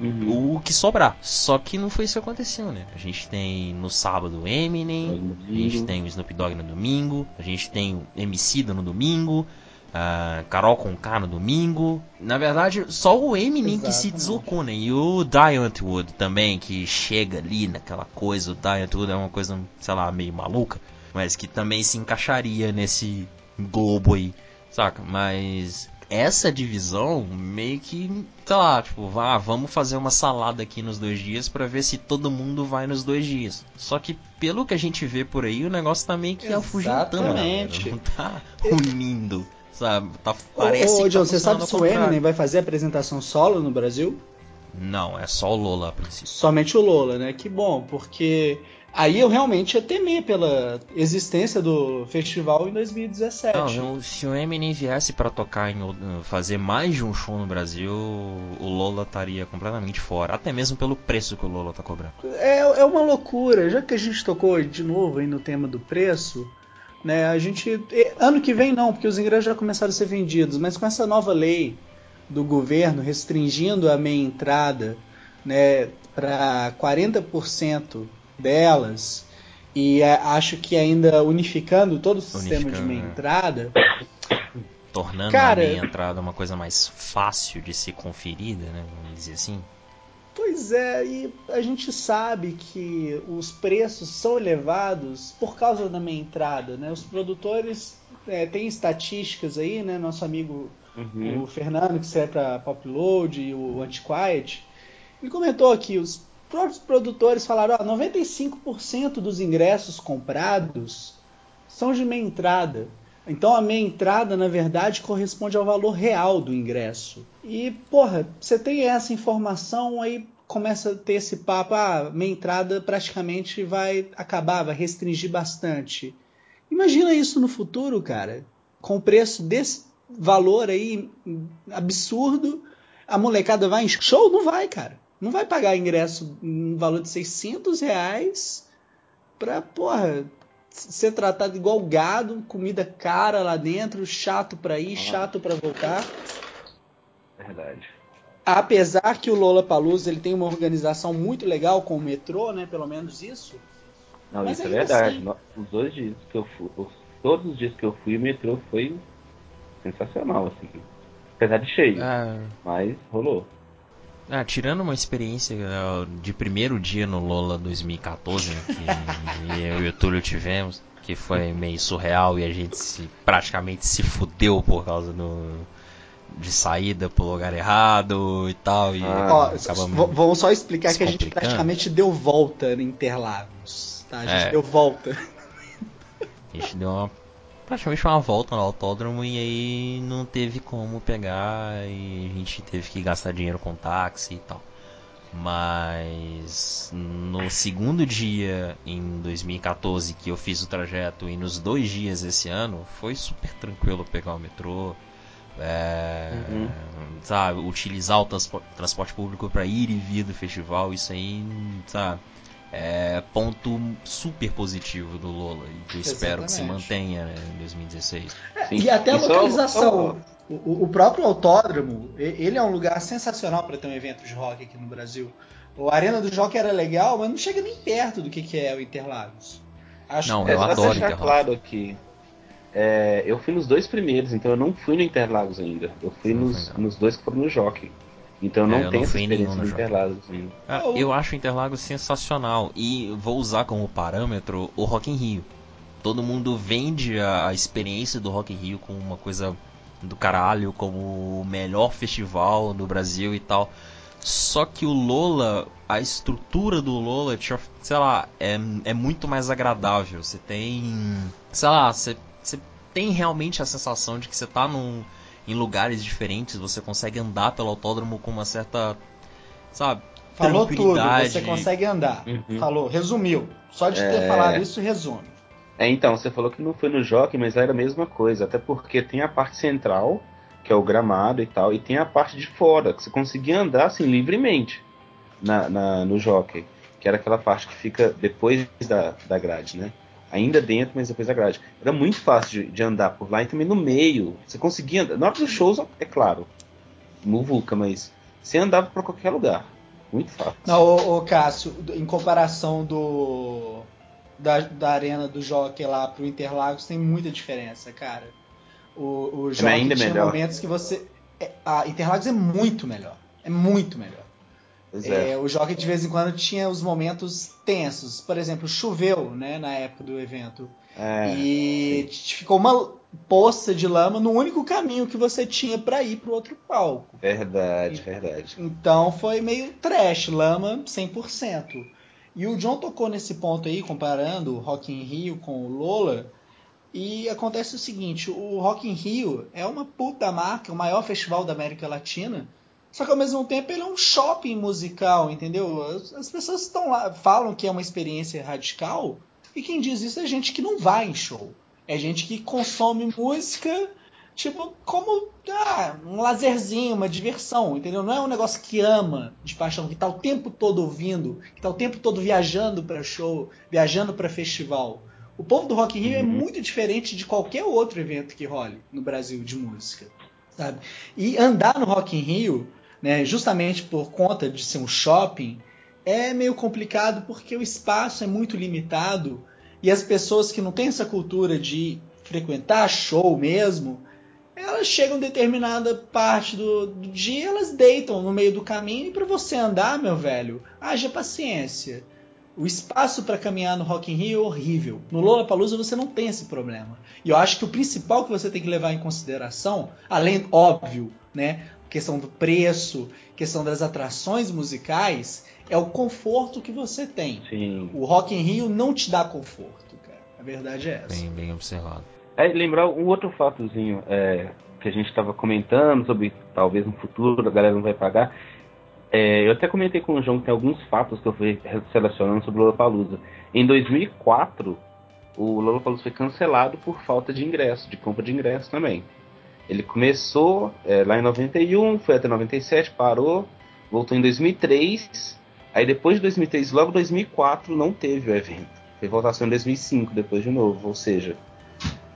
Uhum. o que sobrar. Só que não foi isso que aconteceu, né? A gente tem no sábado Eminem, a gente tem o Snoop Dogg no domingo, a gente tem o Emicida no domingo, a Carol Conká no domingo. Na verdade, só o Eminem que se Exatamente. deslocou, né? E o Diamond Wood também, que chega ali naquela coisa. O Diamond Wood é uma coisa, sei lá, meio maluca, mas que também se encaixaria nesse globo aí, Saca? Mas essa divisão meio que, sei lá, tipo, vá, vamos fazer uma salada aqui nos dois dias pra ver se todo mundo vai nos dois dias. Só que pelo que a gente vê por aí, o negócio tá meio que afugentando, Exatamente. não tá unindo, sabe? Tá, parece Ô, ô, que John, tá você sabe se o. Eminem vai fazer apresentação solo no Brasil? Não, é só o Lola a princípio. Somente o Lola, né? Que bom, porque aí eu realmente ia temer pela existência do festival em 2017. Não, se o Eminem viesse pra tocar em fazer mais de um show no Brasil, o Lola estaria completamente fora, até mesmo pelo preço que o Lola tá cobrando. É, é uma loucura. Já que a gente tocou de novo aí no tema do preço, né? A gente. Ano que vem não, porque os ingressos já começaram a ser vendidos, mas com essa nova lei do governo restringindo a meia entrada né, para 40% delas, e é, acho que ainda unificando todo o sistema de meia é. entrada. Tornando Cara- a meia entrada uma coisa mais fácil de ser conferida, né? Vamos dizer assim. Pois é, e a gente sabe que os preços são elevados por causa da meia entrada, né? Os produtores é, têm estatísticas aí, né? Nosso amigo Uhum. o Fernando, que serve para Popload e o Antiquiet, ele comentou que os próprios produtores falaram, ó, 95% dos ingressos comprados são de meia entrada. Então a meia entrada, na verdade, corresponde ao valor real do ingresso. E, porra, você tem essa informação, aí começa a ter esse papo, ah, meia entrada praticamente vai acabar, vai restringir bastante. Imagina isso no futuro, cara. Com o preço desse valor aí absurdo, a molecada vai em show? Não vai, cara. Não vai pagar ingresso no valor de 600 reais pra, porra, ser tratado igual gado, comida cara lá dentro, chato pra ir, chato pra voltar. Verdade. Apesar que o Lola Palusa ele tem uma organização muito legal com o metrô, né? Pelo menos isso. Não, Mas isso é verdade. assim- Os dois dias que eu fui, os- todos os dias que eu fui, o metrô foi sensacional, assim. Apesar de cheio, Ah, mas rolou. Ah, tirando uma experiência ah, de primeiro dia no Lola 2014, né, que eu e o Túlio tivemos, que foi meio surreal e a gente se, praticamente se fudeu por causa do, de saída pro lugar errado e tal. E Ah. Ó, vamos só explicar que a gente praticamente deu volta em Interlagos. Tá? A gente É. deu volta. A gente deu uma, praticamente uma volta no autódromo e aí não teve como pegar e a gente teve que gastar dinheiro com táxi e tal. Mas no segundo dia em 2014 que eu fiz o trajeto e nos dois dias esse ano foi super tranquilo pegar o metrô. é, Uhum. sabe, utilizar o transpo- transporte público para ir e vir do festival, isso aí, sabe, é ponto super positivo do Lola e que eu espero que se Exatamente. mantenha né, em 2016. Sim. E até a localização. O, o- próprio autódromo, ele é um lugar sensacional para ter um evento de rock aqui no Brasil. O Arena do Rock era legal, mas não chega nem perto do que, que é o Interlagos. Acho Não, É, eu só adoro deixar Interlagos. claro aqui. é, eu fui nos dois primeiros, então eu não fui no Interlagos ainda. Eu fui nos, nos dois que foram no Jockey. Então É, não eu tenho não essa experiência Jockey. Interlagos ainda. Ah, Oh. eu acho o Interlagos sensacional e vou usar como parâmetro o Rock in Rio. Todo mundo vende a, a experiência do Rock in Rio como uma coisa do caralho, como o melhor festival do Brasil e tal. Só que o Lola, a estrutura do Lola, sei lá, é, é muito mais agradável. Você tem, sei lá, você, você tem realmente a sensação de que você tá num, em lugares diferentes, você consegue andar pelo autódromo com uma certa, sabe, Falou tudo, você consegue andar. Uhum. Falou, resumiu. Só de ter É. falado isso, resume. É, então, você falou que não foi no Jockey, mas era a mesma coisa. Até porque tem a parte central, que é o gramado e tal, e tem a parte de fora, que você conseguia andar assim livremente na, na- no Jockey. Que era aquela parte que fica depois da, da grade, né? Ainda dentro, mas depois da grade. Era muito fácil de, de andar por lá e também no meio. Você conseguia andar. Na hora dos shows, é claro. Muvuca, mas você andava pra qualquer lugar. Muito fácil. Não, ô, ô, Cássio, em comparação do da, da arena do Jockey lá pro Interlagos, tem muita diferença, cara. O, o Jockey ainda tinha melhor. momentos que você... é, A Interlagos é muito melhor. É muito melhor. É. É, o Jockey de vez em quando tinha os momentos tensos. Por exemplo, choveu, né, na época do evento. É, e t- ficou uma poça de lama no único caminho que você tinha para ir pro outro palco. Verdade, verdade. Então foi meio trash, lama 100%. E o John tocou nesse ponto aí, comparando o Rock in Rio com o Lola. E acontece o seguinte, o Rock in Rio é uma puta marca, o maior festival da América Latina. Só que ao mesmo tempo ele é um shopping musical, entendeu? As, as pessoas estão lá, falam que é uma experiência radical, e quem diz isso é gente que não vai em show. É gente que consome música, tipo, como ah, um lazerzinho, uma diversão, entendeu? Não é um negócio que ama de paixão, que tá o tempo todo ouvindo, que tá o tempo todo viajando para show, viajando para festival. O povo do Rock in Rio é Uhum. muito diferente de qualquer outro evento que role no Brasil de música, sabe? E andar no Rock in Rio, né, justamente por conta de ser um shopping, é meio complicado porque o espaço é muito limitado e as pessoas que não têm essa cultura de frequentar show mesmo, elas chegam determinada parte do, do dia, elas deitam no meio do caminho e para você andar, meu velho, haja paciência. O espaço para caminhar no Rock in Rio é horrível. No Lollapalooza você não tem esse problema. E eu acho que o principal que você tem que levar em consideração, além óbvio, né, questão do preço, questão das atrações musicais, é o conforto que você tem. Sim. O Rock in Rio não te dá conforto, cara. A verdade é essa. Bem, bem observado. É, lembrar um outro fatozinho é, que a gente estava comentando sobre talvez no futuro a galera não vai pagar. É, eu até comentei com o João que tem alguns fatos que eu fui selecionando sobre o Lollapalooza. Em 2004, o Lollapalooza foi cancelado por falta de ingresso, de compra de ingresso também. Ele começou é, lá em 91, foi até 97, parou, voltou em 2003. Aí depois de 2003, logo 2004, não teve o evento. Foi voltação em 2005, depois de novo. Ou seja,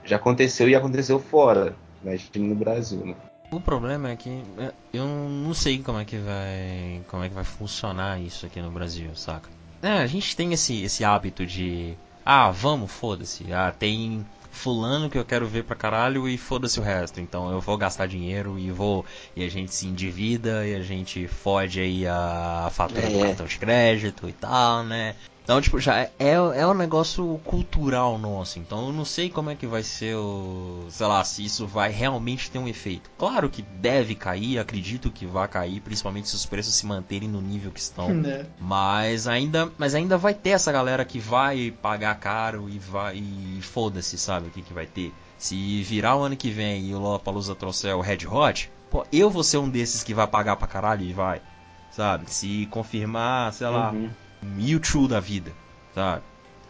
já aconteceu e aconteceu fora, mas no Brasil, né? O problema é que é, eu não sei como é que vai como é que vai funcionar isso aqui no Brasil, saca? É, a gente tem esse esse hábito de ah, vamos, foda-se. Ah, tem fulano que eu quero ver pra caralho e foda-se o resto. Então eu vou gastar dinheiro e vou e a gente se endivida e a gente fode aí a fatura do É. cartão de crédito e tal, né? Então, tipo, já é, é, é um negócio cultural nosso. Então, eu não sei como é que vai ser o. Sei lá, se isso vai realmente ter um efeito. Claro que deve cair, acredito que vai cair, principalmente se os preços se manterem no nível que estão. Né? Mas ainda, mas ainda vai ter essa galera que vai pagar caro e vai e foda-se, sabe o que que vai ter. Se virar o ano que vem e o Lollapalooza trouxer o Red Hot, pô, eu vou ser um desses que vai pagar pra caralho e vai. Sabe? Se confirmar, sei lá, Uhum. YouTube da vida, sabe?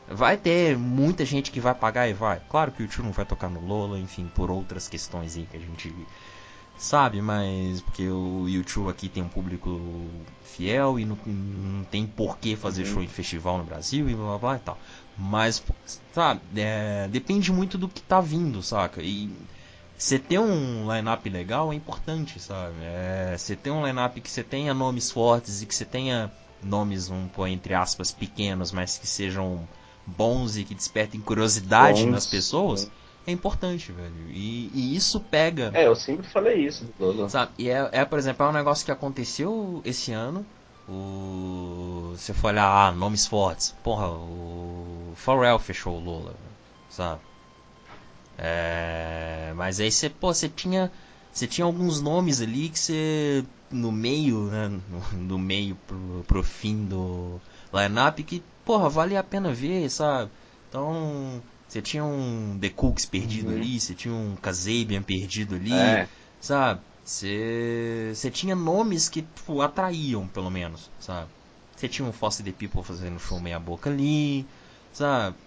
Vai ter muita gente que vai pagar e vai. Claro que o YouTube não vai tocar no Lola, enfim, por outras questões aí que a gente sabe, mas porque o YouTube aqui tem um público fiel e não, não tem por que fazer Uhum. show em festival no Brasil e blá blá blá e tal. Mas, sabe, é, depende muito do que tá vindo, saca? E você ter um line-up legal é importante, sabe? É, você ter um line-up que você tenha nomes fortes e que você tenha nomes, um pôr entre aspas, pequenos, mas que sejam bons e que despertem curiosidade Bons, nas pessoas, é importante, velho. E, e isso pega. É, eu sempre falei isso. Sabe? E é, é, por exemplo, é um negócio que aconteceu esse ano. O. Você for olhar, ah, nomes fortes. Porra, o. Pharrell fechou o Lola, sabe? É, mas aí você, pô, você tinha. Você tinha alguns nomes ali que você. No meio, né? No, no meio pro, pro fim do line-up que, porra, vale a pena ver, sabe? Então. Você tinha um The Cooks perdido Uhum. ali, você tinha um Kazabian perdido ali, É, sabe? Você você tinha nomes que tipo, atraíam, pelo menos, sabe? Você tinha um Foster the People fazendo show meia boca ali, sabe?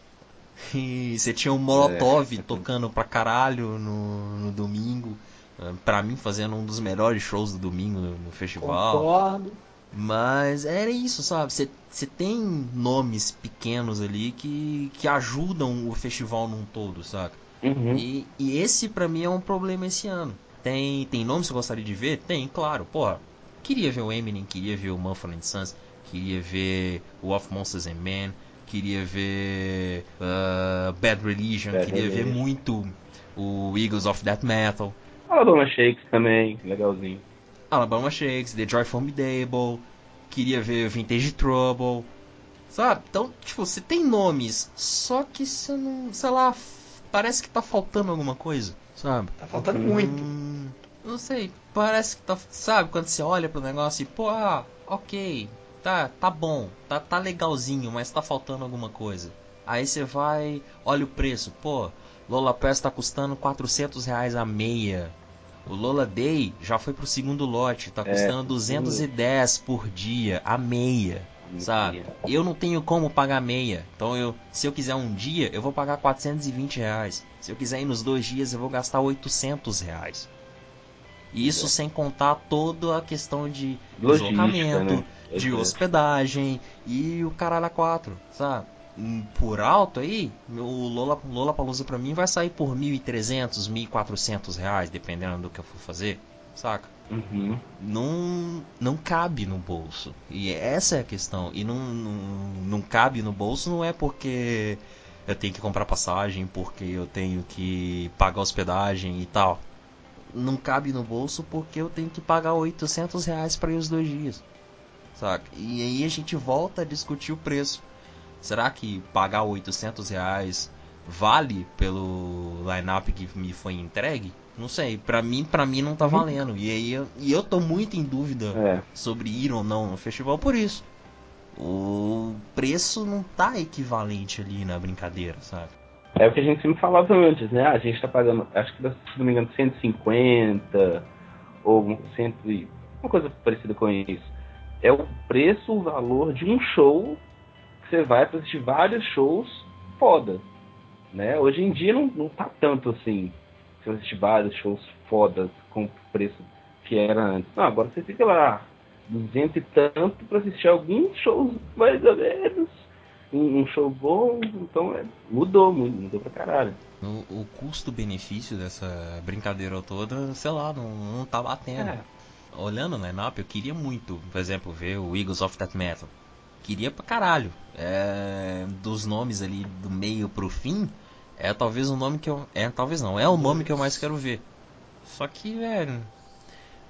E você tinha um Molotov É. tocando pra caralho no, no domingo. Eh, Pra mim, fazendo um dos melhores shows do domingo no, no festival. Concordo. Mas era isso, sabe? Você tem nomes pequenos ali que, que ajudam o festival num todo, saca? uhum. E, e esse pra mim é um problema esse ano. Tem, tem nomes que eu gostaria de ver? Tem, claro. Porra, queria ver o Eminem, queria ver o Mumford Sons, queria ver o Of Monsters and Men, queria ver uh, Bad Religion, Bad queria ver Religion. muito o Eagles of Death Metal, Alabama Shakes também, legalzinho. Alabama Shakes, The Joy Formidable, queria ver Vintage Trouble, sabe? Então, tipo, você tem nomes, só que você não, sei lá, parece que tá faltando alguma coisa, sabe? Tá faltando muito. Hum, não sei, parece que tá. Sabe, quando você olha pro negócio e, pô, ah, ok, tá, tá bom, tá, tá legalzinho, mas tá faltando alguma coisa. Aí você vai, olha o preço, pô, Lola Pass tá custando 400 reais a meia. O Lola Day já foi pro segundo lote, tá É, custando 210 por dia, a meia. Sabe? Eu não tenho como pagar meia. Então eu, se eu quiser um dia, eu vou pagar 420 reais. Se eu quiser ir nos dois dias, eu vou gastar 800 reais. E isso sem contar toda a questão de Logística, deslocamento, né? de Exato. hospedagem e o caralho a quatro, sabe? Por alto aí, o Lola, Lola Palusa pra mim vai sair por 1.300, 1.400 reais, dependendo do que eu for fazer, saca? Uhum. não, não cabe no bolso. E essa é a questão. E não, não, não cabe no bolso não é porque eu tenho que comprar passagem, porque eu tenho que pagar hospedagem e tal. Não cabe no bolso porque eu tenho que pagar 800 reais para ir os dois dias. Saca? E aí a gente volta a discutir o preço. Será que pagar 800 reais vale pelo line-up que me foi entregue? Não sei, pra mim, pra mim não tá valendo. E aí eu, e eu tô muito em dúvida É. sobre ir ou não no festival por isso. O preço não tá equivalente ali na brincadeira, sabe? É o que a gente sempre falava antes, né? A gente tá pagando, acho que se não me engano, 150 ou 100, e- uma coisa parecida com isso. É o preço, o valor de um show você vai pra assistir vários shows foda. Né? Hoje em dia não, não tá tanto assim. Você vai assistir vários shows fodas com o preço que era antes. Não, agora você fica lá 200 e tanto pra assistir alguns shows mais ou menos um, um show bom, então é, mudou, muito, mudou pra caralho. O, o custo-benefício dessa brincadeira toda, sei lá, não, não tá batendo. É. Olhando no line-up, eu queria muito, por exemplo, ver o Eagles of Death Metal. Queria pra caralho. É, dos nomes ali do meio pro fim, é talvez o nome que eu. É, talvez não, é o nome que eu mais quero ver. Só que, velho.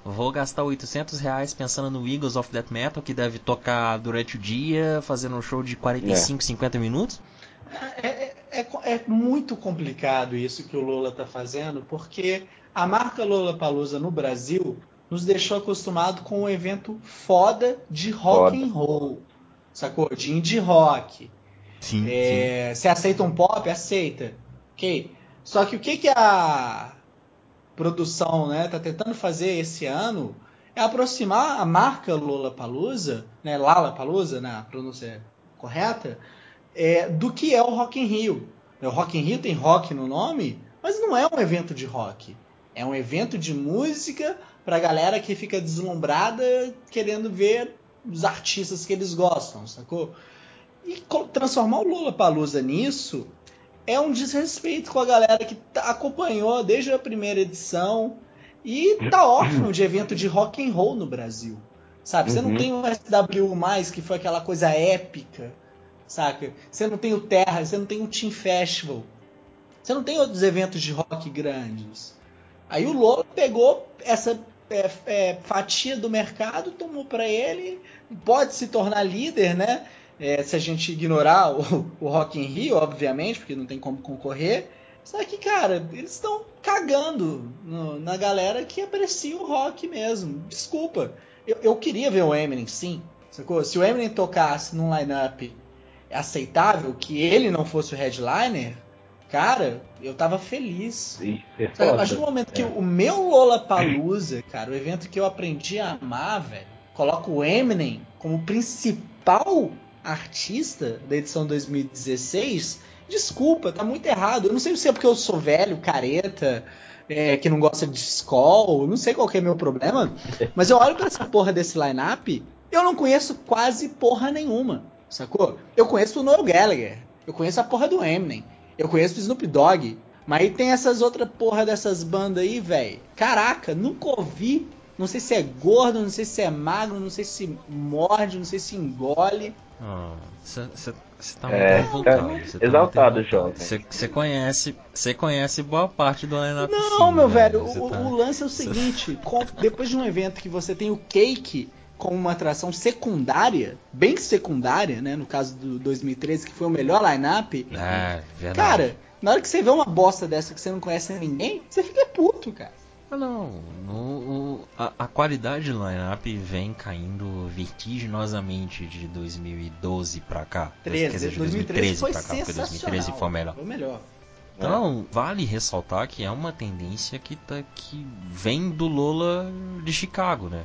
Vou gastar 800 reais pensando no Eagles of Death Metal, que deve tocar durante o dia, fazendo um show de 45, 50 minutos. É, é- é- é muito complicado isso que o Lola tá fazendo, porque a marca Lola Palusa no Brasil nos deixou acostumado com um evento foda de rock Foda. and roll, sacou? De indie rock. Sim, É, Você aceita um pop? Aceita. Ok. Só que o que, que a produção né, tá tentando fazer esse ano é aproximar a marca Lollapalooza, né, Lollapalooza, na pronúncia correta, é, do que é o Rock in Rio. O Rock in Rio tem rock no nome, mas não é um evento de rock. É um evento de música pra galera que fica deslumbrada querendo ver os artistas que eles gostam, sacou? E transformar o Lula Palusa nisso é um desrespeito com a galera que tá- acompanhou desde a primeira edição e tá órfão de evento de rock and roll no Brasil. Sabe? Você não Uhum. tem o SW+, que foi aquela coisa épica, saca? Você não tem o Terra, você não tem o Team Festival. Você não tem outros eventos de rock grandes. Aí o Lola pegou essa é, é, fatia do mercado, tomou pra ele, pode se tornar líder, né? É, se a gente ignorar o, o Rock in Rio, obviamente, porque não tem como concorrer. Só que, cara, eles estão cagando no- na galera que aprecia o rock mesmo. Desculpa. Eu, eu queria ver o Eminem, sim. Sacou? Se o Eminem tocasse num line-up aceitável, que ele não fosse o headliner, cara, eu tava feliz. Isso é Sabe, a partir do momento que É. o meu Lollapalooza, cara, o evento que eu aprendi a amar, velho, coloca o Eminem como principal artista da edição 2016, desculpa, tá muito errado. Eu não sei se é porque eu sou velho, careta, é, que não gosta de Skull, não sei qual que é meu problema, mas eu olho pra essa porra desse line-up, eu não conheço quase porra nenhuma, sacou? Eu conheço o Noel Gallagher, eu conheço a porra do Eminem, eu conheço o Snoop Dogg, mas aí tem essas outras porra dessas bandas aí, velho. Caraca, nunca ouvi. Não sei se é gordo, não sei se é magro, não sei se morde, não sei se engole. Você tá É, muito tá revoltado. cê tá exaltado, muito jovem. revoltado. Você conhece, você conhece boa parte do line-up Não, sim, meu né? velho, o, tá- o lance é o seguinte: com- depois de um evento que você tem o cake como uma atração secundária, bem secundária, né? No caso do 2013, que foi o melhor line-up, É, verdade. Cara, Na hora que você vê uma bosta dessa que você não conhece ninguém, você fica puto, cara. Ah, não. No- a, a qualidade do line-up vem caindo vertiginosamente de 2012 pra cá. 13, Quer dizer, de 2013 foi pra cá, porque 2013 sensacional. foi melhor. Foi o melhor. Então, vale ressaltar que é uma tendência que, tá, que vem do Lola de Chicago, né?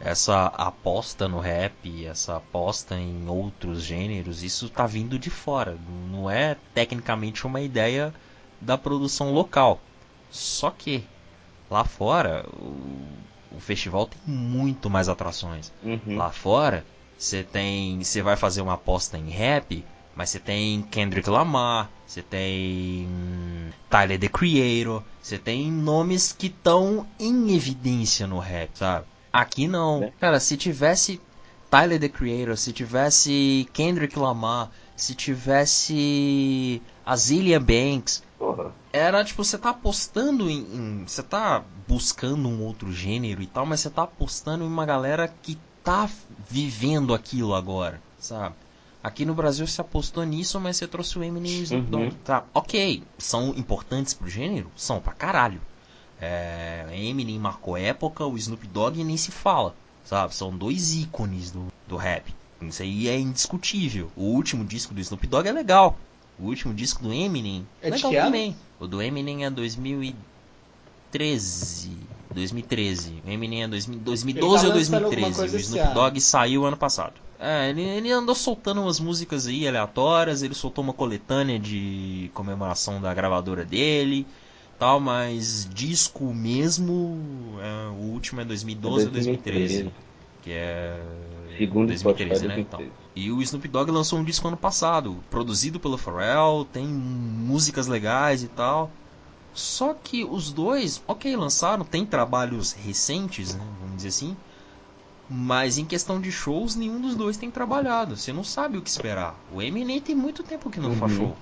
Essa aposta no rap, essa aposta em outros gêneros, isso tá vindo de fora. Não é tecnicamente uma ideia da produção local. Só que lá fora o, o festival tem muito mais atrações. Uhum. Lá fora, você tem. Você vai fazer uma aposta em rap, mas você tem Kendrick Lamar, você tem Tyler the Creator, você tem nomes que estão em evidência no rap, sabe? Aqui não. É. Cara, se tivesse Tyler the Creator, se tivesse Kendrick Lamar, se tivesse Azealia Banks, Porra. era tipo, você tá apostando em, em- Você tá buscando um outro gênero e tal, mas você tá apostando em uma galera que tá vivendo aquilo agora, sabe? Aqui no Brasil você apostou nisso, mas você trouxe o Eminem e o Snoop Dogg. Uhum. Tá, ok, são importantes pro gênero? São pra caralho. É, Eminem marcou época, o Snoop Dogg nem se fala, sabe? São dois ícones do, do rap. Isso aí é indiscutível. O último disco do Snoop Dogg é legal. O último disco do Eminem É legal também. O do Eminem é 2013. 2013. O Eminem é 2000 2012 ou Ele tá alguma 2013. coisa O Snoop. Dogg saiu ano passado. É, ele, ele andou soltando umas músicas aí aleatórias. Ele soltou uma coletânea de comemoração da gravadora dele. Tal, mas disco mesmo, é, o último é 2012 ou 2013. Que é. Segundo 2013, Spotify, né? 2013. Então. E o Snoop Dogg lançou um disco ano passado, produzido pelo Pharrell, tem músicas legais e tal. Só que os dois, ok, lançaram, tem trabalhos recentes, né, vamos dizer assim. Mas em questão de shows, nenhum dos dois tem trabalhado. Você não sabe o que esperar. O Eminem tem muito tempo que não faz Uhum. show.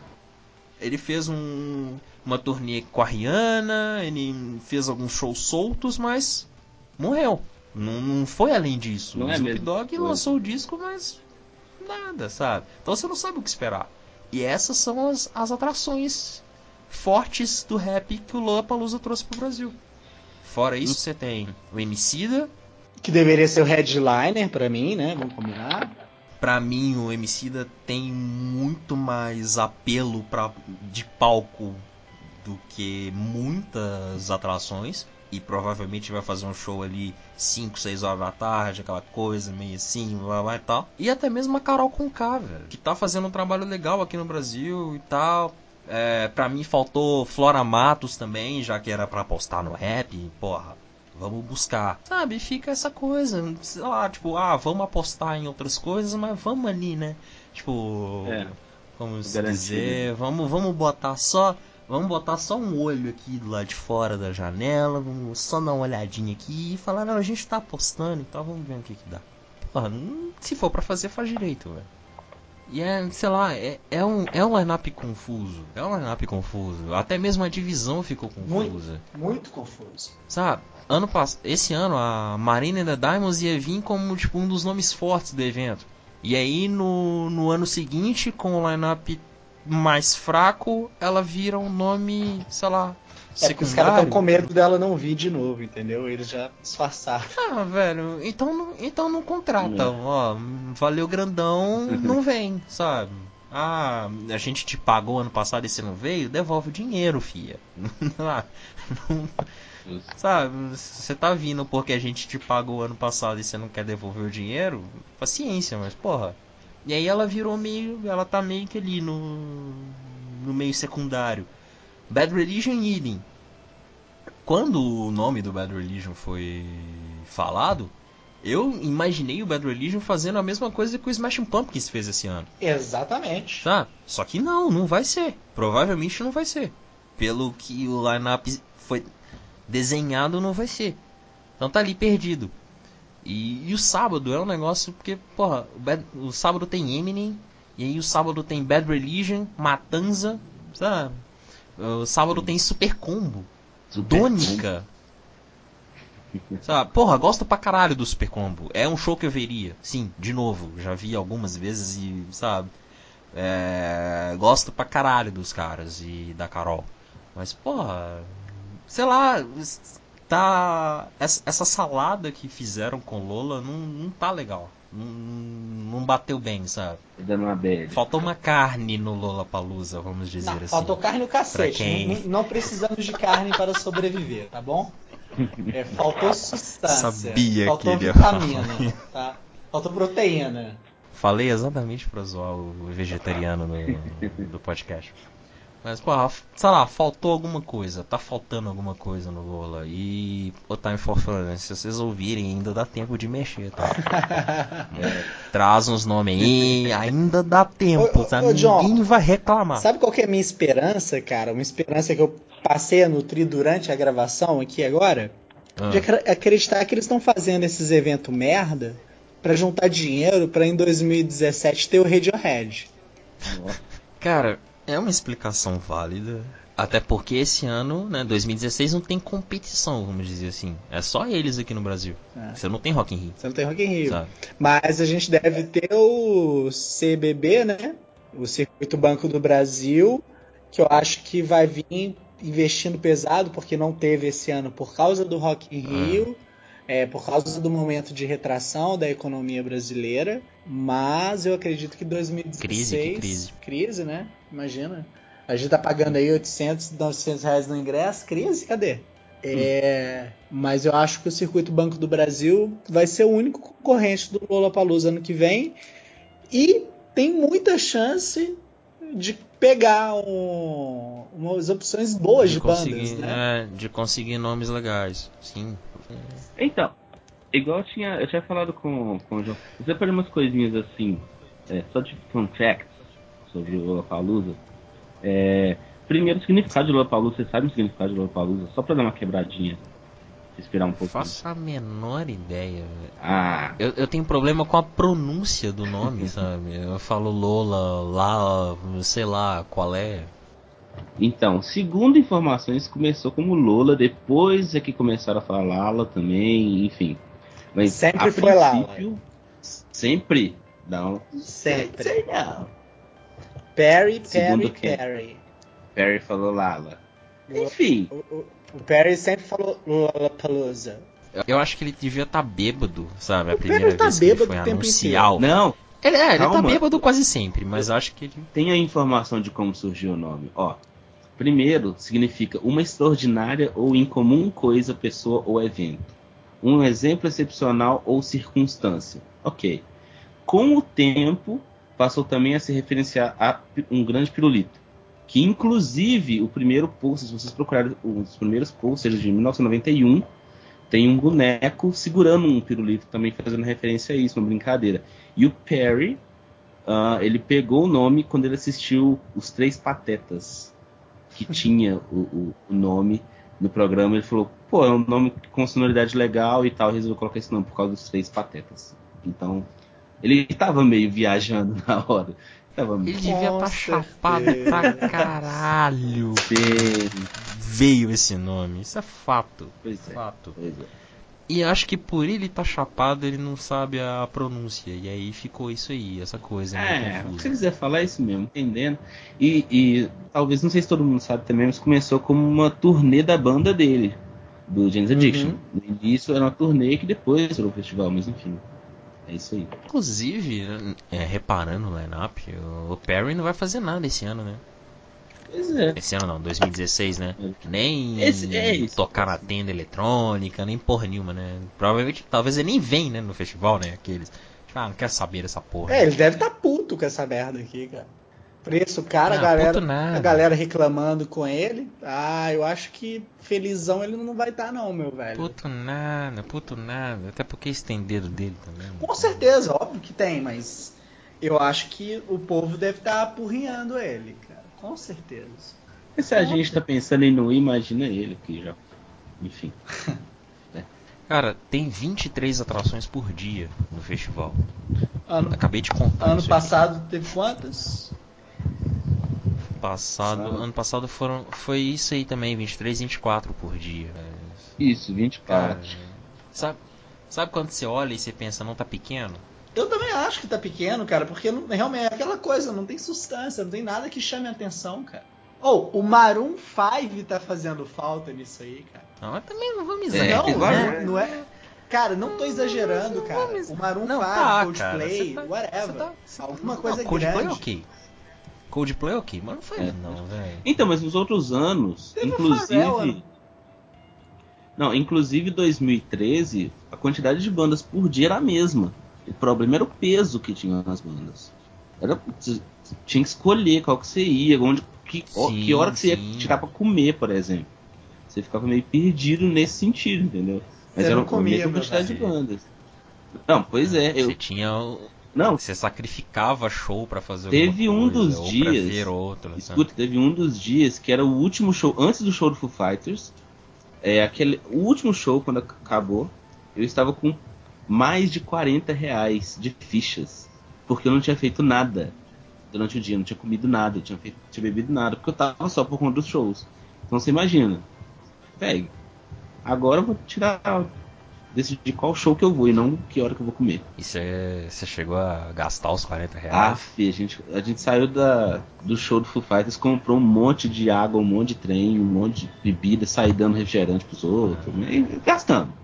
Ele fez um, uma turnê com a Rihanna, ele fez alguns shows soltos, mas morreu. Não, não foi além disso. Não o é Snoop. Dogg lançou o disco, mas nada, sabe? Então você não sabe o que esperar. E essas são as, as atrações fortes do rap que o Lollapalooza trouxe pro Brasil. Fora isso, você tem o Emicida. Que deveria ser o headliner pra mim, né? Vamos combinar. Pra mim, o Emicida tem muito mais apelo pra, de palco do que muitas atrações. E provavelmente vai fazer um show ali 5, 6 horas da tarde, aquela coisa meio assim, blá, blá e tal. E até mesmo a Carol Conká, velho, que tá fazendo um trabalho legal aqui no Brasil e tal. É, pra mim faltou Flora Matos também, já que era pra apostar no rap, porra. Vamos buscar. Sabe, fica essa coisa, sei lá, tipo, ah, vamos apostar em outras coisas, mas vamos ali, né? Tipo, É, vamos garantido. dizer, vamos, vamos botar só, vamos botar só um olho aqui do lado de fora da janela, vamos só dar uma olhadinha aqui e falar, não, a gente tá apostando, então vamos ver o que que dá. Porra, se for pra fazer, faz direito, velho. E é, sei lá, é, é um, é um line-up confuso. É um line-up confuso. Até mesmo a divisão ficou confusa. Muito confuso. Sabe? Ano pass... Esse ano a Marina the Diamonds ia vir como tipo um dos nomes fortes do evento. E aí no, no ano seguinte, com o line-up mais fraco, ela vira um nome, sei lá, É porque os caras estão com medo dela não vir de novo, entendeu? Eles já disfarçaram. Ah, velho, então não, então não contrata. Hum. Ó, valeu grandão, não vem, sabe? Ah, a gente te pagou ano passado e você não veio? Devolve o dinheiro, fia. Ah, não- sabe, você tá vindo porque a gente te pagou ano passado e você não quer devolver o dinheiro? Paciência, mas porra. E aí ela virou meio. Ela tá meio que ali no. no meio secundário. Bad Religion Idem. Quando o nome do Bad Religion foi falado, eu imaginei o Bad Religion fazendo a mesma coisa que o Smashing Pumpkins fez esse ano. Exatamente. Tá? Só que não, não vai ser. Provavelmente não vai ser. Pelo que o lineup foi desenhado, não vai ser. Então tá ali perdido. E, e o sábado é um negócio porque, porra, o, Bad- o sábado tem Eminem, e aí o sábado tem Bad Religion, Matanza, sabe? O sábado tem Super Combo, Super Dônica. Sabe? Porra, gosto pra caralho do Super Combo. É um show que eu veria. Sim, de novo. Já vi algumas vezes e, sabe? É, gosto pra caralho dos caras e da Carol. Mas, porra, sei lá, tá. Essa, essa salada que fizeram com Lola não, não tá legal. Não, não bateu bem, sabe? Tá dando uma bad. Faltou uma carne no Lola Palusa, vamos dizer Não, assim. faltou carne no cacete. Quem- Não, não precisamos de carne para sobreviver, tá bom? É, faltou substância. Sabia faltou que ele ia vitamina, tá? Faltou proteína. Falei exatamente pra zoar o vegetariano no, do podcast. Mas, porra, sei lá, faltou alguma coisa. Tá faltando alguma coisa no Lola. E o Time for Fun, se vocês ouvirem, ainda dá tempo de mexer, tá? É, traz uns nomes aí, ainda dá tempo, Ô, tá? ô, John, Ninguém vai reclamar. Sabe qual que é a minha esperança, cara? Uma esperança que eu passei a nutrir durante a gravação aqui agora? Ah, De acre- acreditar que eles estão fazendo esses eventos merda pra juntar dinheiro pra em 2017 ter o Radiohead. Cara, é uma explicação válida. Até porque esse ano, né, 2016, não tem competição, vamos dizer assim. É só eles aqui no Brasil. É. Você não tem Rock in Rio, Você não tem Rock in Rio. sabe? Mas a gente deve ter o CBB, né? O Circuito Banco do Brasil, que eu acho que vai vir investindo pesado, porque não teve esse ano por causa do Rock in Rio, é, por causa do momento de retração da economia brasileira. Mas eu acredito que 2016... Crise, que crise. Crise, né? Imagina. A gente tá pagando aí 800, 900 reais no ingresso. Crise? Cadê? É, mas eu acho que o Circuito Banco do Brasil vai ser o único concorrente do Lollapalooza ano que vem e tem muita chance de pegar um- umas opções boas de, bandas, conseguir, né? é, de conseguir nomes legais. Sim. Então, igual eu tinha, eu tinha falado com, com o João, eu separei umas coisinhas assim, é, só de fun facts sobre o Lollapalooza. É, primeiro, o significado de Lollapalooza, você sabe o significado de Lollapalooza? Só pra dar uma quebradinha, respirar um pouco. Faço a menor ideia. velho. Ah, Eu, eu tenho problema com a pronúncia do nome, sabe? Eu falo Lola, lá, sei lá qual é. então, segundo informações, começou como Lola, depois é que começaram a falar Lala também, enfim. Mas Sempre foi Lala. princípio, Sempre? Não. Sempre. Sei não. Perry, Perry, Segundo quem? Perry. Perry falou Lala. Enfim, O, o- o Perry sempre falou Lollapalooza. Eu acho que ele devia estar bêbado, sabe? A O primeira Perry tá vez que ele bêbado foi anunciar não, Ele, é, ele tá Calma. bêbado quase sempre, mas acho que ele. tem a informação de como surgiu o nome. Ó, primeiro significa uma extraordinária ou incomum coisa, pessoa ou evento. Um exemplo excepcional ou circunstância. Ok. Com o tempo, passou também a se referenciar a um grande pirulito. Que inclusive o primeiro post, se vocês procurarem os primeiros posters de 1991, tem um boneco segurando um pirulito também fazendo referência a isso, uma brincadeira. E o Perry, ah, ele pegou o nome quando ele assistiu Os Três Patetas, que tinha o, o- o nome no programa. Ele falou, pô, é um nome com sonoridade legal e tal. Resolveu colocar esse nome por causa dos Três Patetas. Então, ele tava meio viajando na hora. Tava Ele meio devia Com estar chapado certeza. pra caralho. Veio esse nome, isso é fato. Pois é. Fato. Pois é. E acho que por ele estar chapado, ele não sabe a pronúncia. E aí ficou isso aí, essa coisa. É, confusa. você quiser falar é isso mesmo, entendendo? E, e talvez, não sei se todo mundo sabe também, mas começou como uma turnê da banda dele, do James Addiction. No início era uma turnê que depois virou festival, mas enfim. É isso aí. Inclusive, é, reparando no line-up, o Perry não vai fazer nada esse ano, né? Pois é. Esse ano não, 2016, né? Nem Esse- é tocar na tenda eletrônica, nem porra nenhuma, né? Provavelmente, talvez ele nem vem, né, no festival, né? Aqueles. Ah, não quero saber dessa porra. É, ele deve estar puto com essa merda aqui, cara. Preço caro, a Ah, galera, puto nada. a galera reclamando com ele. Ah, eu acho que felizão ele não vai estar não, meu velho. Puto nada, puto nada. Até porque dedo dele também. Com certeza, óbvio que tem, mas eu acho que o povo deve estar apurrinhando ele, cara. Com certeza. E se a gente tá pensando em não ir, imagina ele que já. Enfim. Cara, tem 23 atrações por dia no festival. Ano, Acabei de contar. ano passado teve quantas? Passado, ano passado foram foi isso aí também, 23, 24 por dia. Isso, 24. Cara, sabe, sabe quando você olha e você pensa, não tá pequeno? Eu também acho que tá pequeno, cara, porque não, realmente é aquela coisa, não tem substância, não tem nada que chame a atenção, cara. Ou oh, o Maroon 5 tá fazendo falta nisso aí, cara. Não, mas também não vamos É, exagerar. não, né? não, não é. Cara, não tô exagerando, cara. O Maroon 5, Não, tá, Coldplay, cara, tá- whatever. tá- você- Alguma não, coisa Coldplay grande. é ok. Coldplay é ok, mas não foi É. não, velho. Então, mas nos outros anos, inclusive. Pharrell, Não, inclusive 2013, a quantidade de bandas por dia era a mesma. O problema era o peso que tinha nas bandas. Era, você tinha que escolher qual que você ia, onde, que, Sim, que hora que você sim. ia tirar pra comer, por exemplo. Você ficava meio perdido nesse sentido, entendeu? Mas Você era não a comia, mesma meu quantidade de bandas. Não, pois é, eu. Você tinha. o- Não, Você sacrificava show pra fazer Teve um coisa, dos dias- outro, sabe? Escuta, teve um dos dias que era o último show, antes do show do Foo Fighters. É aquele, o último show, quando ac- acabou, eu estava com mais de 40 reais de fichas. Porque eu não tinha feito nada durante o dia, não tinha comido nada, eu tinha, feito, tinha bebido nada, porque eu tava só por conta dos shows. Então você imagina, pegue, agora eu vou tirar, decidir qual show que eu vou e não que hora que eu vou comer. E você você chegou a gastar os 40 Ah, reais? fi, a gente, a gente saiu da, do show do Foo Fighters, comprou um monte de água, um monte de trem, um monte de bebida, saí dando refrigerante pros outros. E gastamos.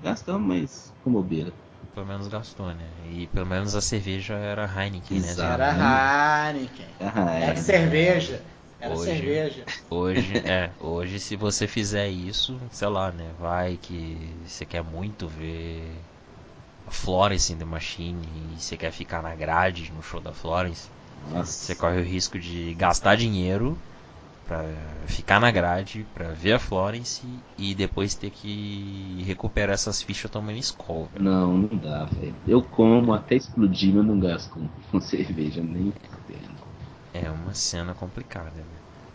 Gastamos, mas com bobeira. Pelo menos gastou, né? E pelo menos a cerveja era Heineken, né? Exato. Era Heineken. Ah, é. Era cerveja. Era Hoje- cerveja. Hoje, é, hoje se você fizer isso, sei lá, né? Vai que você quer muito ver a Florence in the Machine e você quer ficar na grade no show da Florence, Nossa. você corre o risco de gastar dinheiro pra ficar na grade, pra ver a Florence e depois ter que recuperar essas fichas tomando escol. velho. Não, não dá, velho. Eu como até explodir, mas não gasto com, com cerveja nem fudendo. É uma cena complicada, né?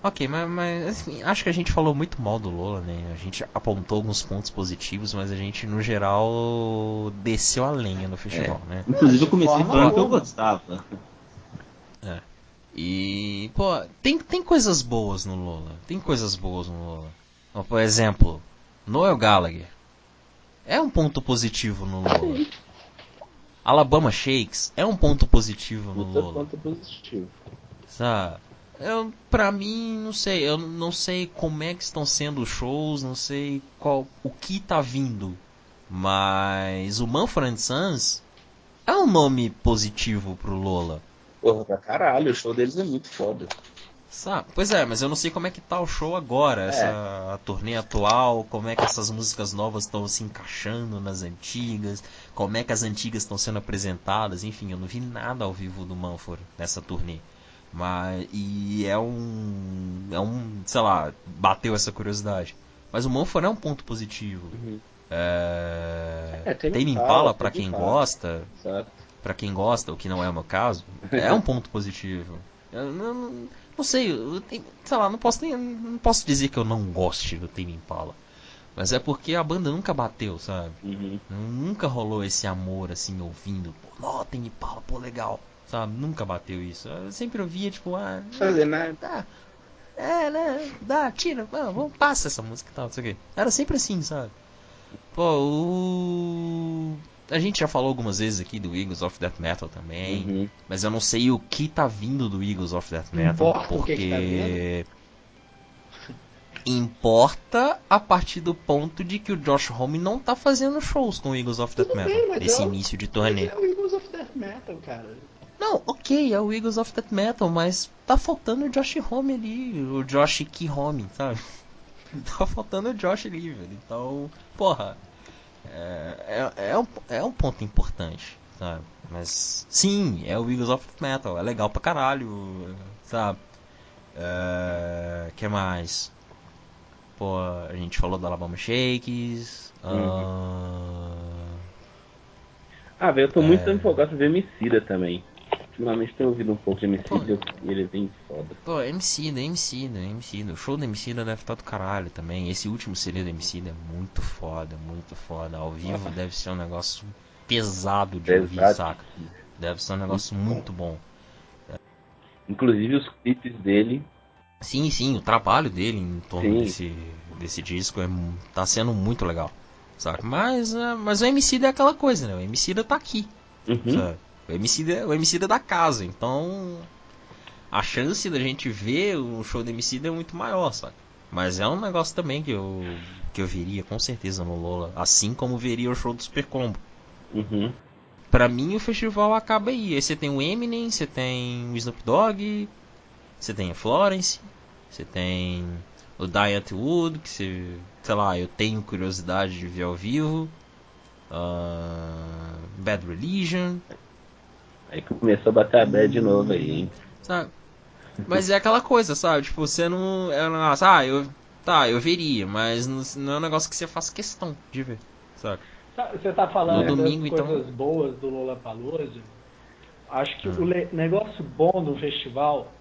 Ok, mas, mas, assim, acho que a gente falou muito mal do Lola, né? A gente apontou alguns pontos positivos, mas a gente, no geral, desceu a lenha no festival, né? Inclusive eu comecei falando que eu gostava. E, pô, tem, tem coisas boas no Lola. Tem coisas boas no Lola. Por exemplo, Noel Gallagher. É um ponto positivo no Lola. Alabama Shakes é um ponto positivo no Lola. ponto positivo. Sabe? Eu, pra mim, não sei. Eu não sei como é que estão sendo os shows, não sei qual o que tá vindo. Mas o Manfred Sons é um nome positivo pro Lola. Porra, pra caralho, o show deles é muito foda. Sabe? Pois é, mas eu não sei como é que tá o show agora, essa a turnê atual, como é que essas músicas novas estão se encaixando nas antigas, como é que as antigas estão sendo apresentadas, enfim, eu não vi nada ao vivo do Manford nessa turnê. Mas e é um é um, sei lá, bateu essa curiosidade. Mas o Manford é um ponto positivo. Uhum. É... É, Tame Impala, Tame quem Impala. gosta? Pra quem gosta, o que não é o meu caso, é um ponto positivo. Eu não, não- não sei, eu tenho- sei lá, não posso, nem- não posso dizer que eu não goste do Tame Impala. Mas é porque a banda nunca bateu, sabe? Uhum. Nunca rolou esse amor assim, ouvindo. Pô, ó, Tame Impala, pô, legal. Sabe? Nunca bateu isso. Eu sempre ouvia, tipo, ah, Fazer nada. dá. É, né? Dá, tira, vamos, passa essa música e tal, não sei o quê. Era sempre assim, sabe? Pô, o. A gente já falou algumas vezes aqui do Eagles of Death Metal também. Uhum. Mas eu não sei o que tá vindo do Eagles of Death Metal. Importa que porque. que tá? Importa a partir do ponto de que o Josh Homme não tá fazendo shows com o Eagles of Death Tudo Metal bem, nesse é o- início de turnê. É o Eagles of Death Metal, cara. Não, ok, é o Eagles of Death Metal, mas tá faltando o Josh Homme ali, o Josh Key Homme, sabe? tá faltando o Josh ali, velho. Então, porra, é, é, é um, é um ponto importante, sabe? Mas, sim, é o Eagles of Death Metal, é legal pra caralho, sabe? É, que mais? Pô, a gente falou do Alabama Shakes. ah, Ah, velho, eu tô muito É. empolgado pra ver Emicida também. Ultimamente tenho ouvido um pouco de Emicida e ele é bem foda. Pô, MC da MC da MC O show da MC deve estar do caralho também. Esse último CD da MC é muito foda, muito foda. Ao vivo Nossa. deve ser um negócio pesado de ouvir, Pesado. saca? Deve ser um negócio muito bom. Inclusive os clipes dele. Sim, sim, o trabalho dele em torno Sim. desse, desse disco é, tá sendo muito legal. Saca? Mas, é, mas o MC é aquela coisa, né? O MC tá aqui. Uhum. sabe? O Emicida, o Emicida é da casa, então a chance da gente ver o show do Emicida é muito maior, sabe? Mas é um negócio também que eu que eu veria com certeza no Lola, assim como veria o show do Super Combo. Uhum. Pra mim o festival acaba aí. Aí você tem o Eminem, você tem o Snoop Dogg, você tem a Florence, você tem o Diet Wood, que você, sei lá, eu tenho curiosidade de ver ao vivo. Ah, Bad Religion, Aí começou a bater a bad de novo aí, hein? sabe? Mas é aquela coisa, sabe? Tipo, você não. É um negócio, ah, eu. Tá, eu veria, mas não, é um negócio que você faz questão de ver, sabe? Sabe, Você tá falando No domingo, das então- coisas boas do Lollapalooza. Acho que Ah. o negócio bom do festival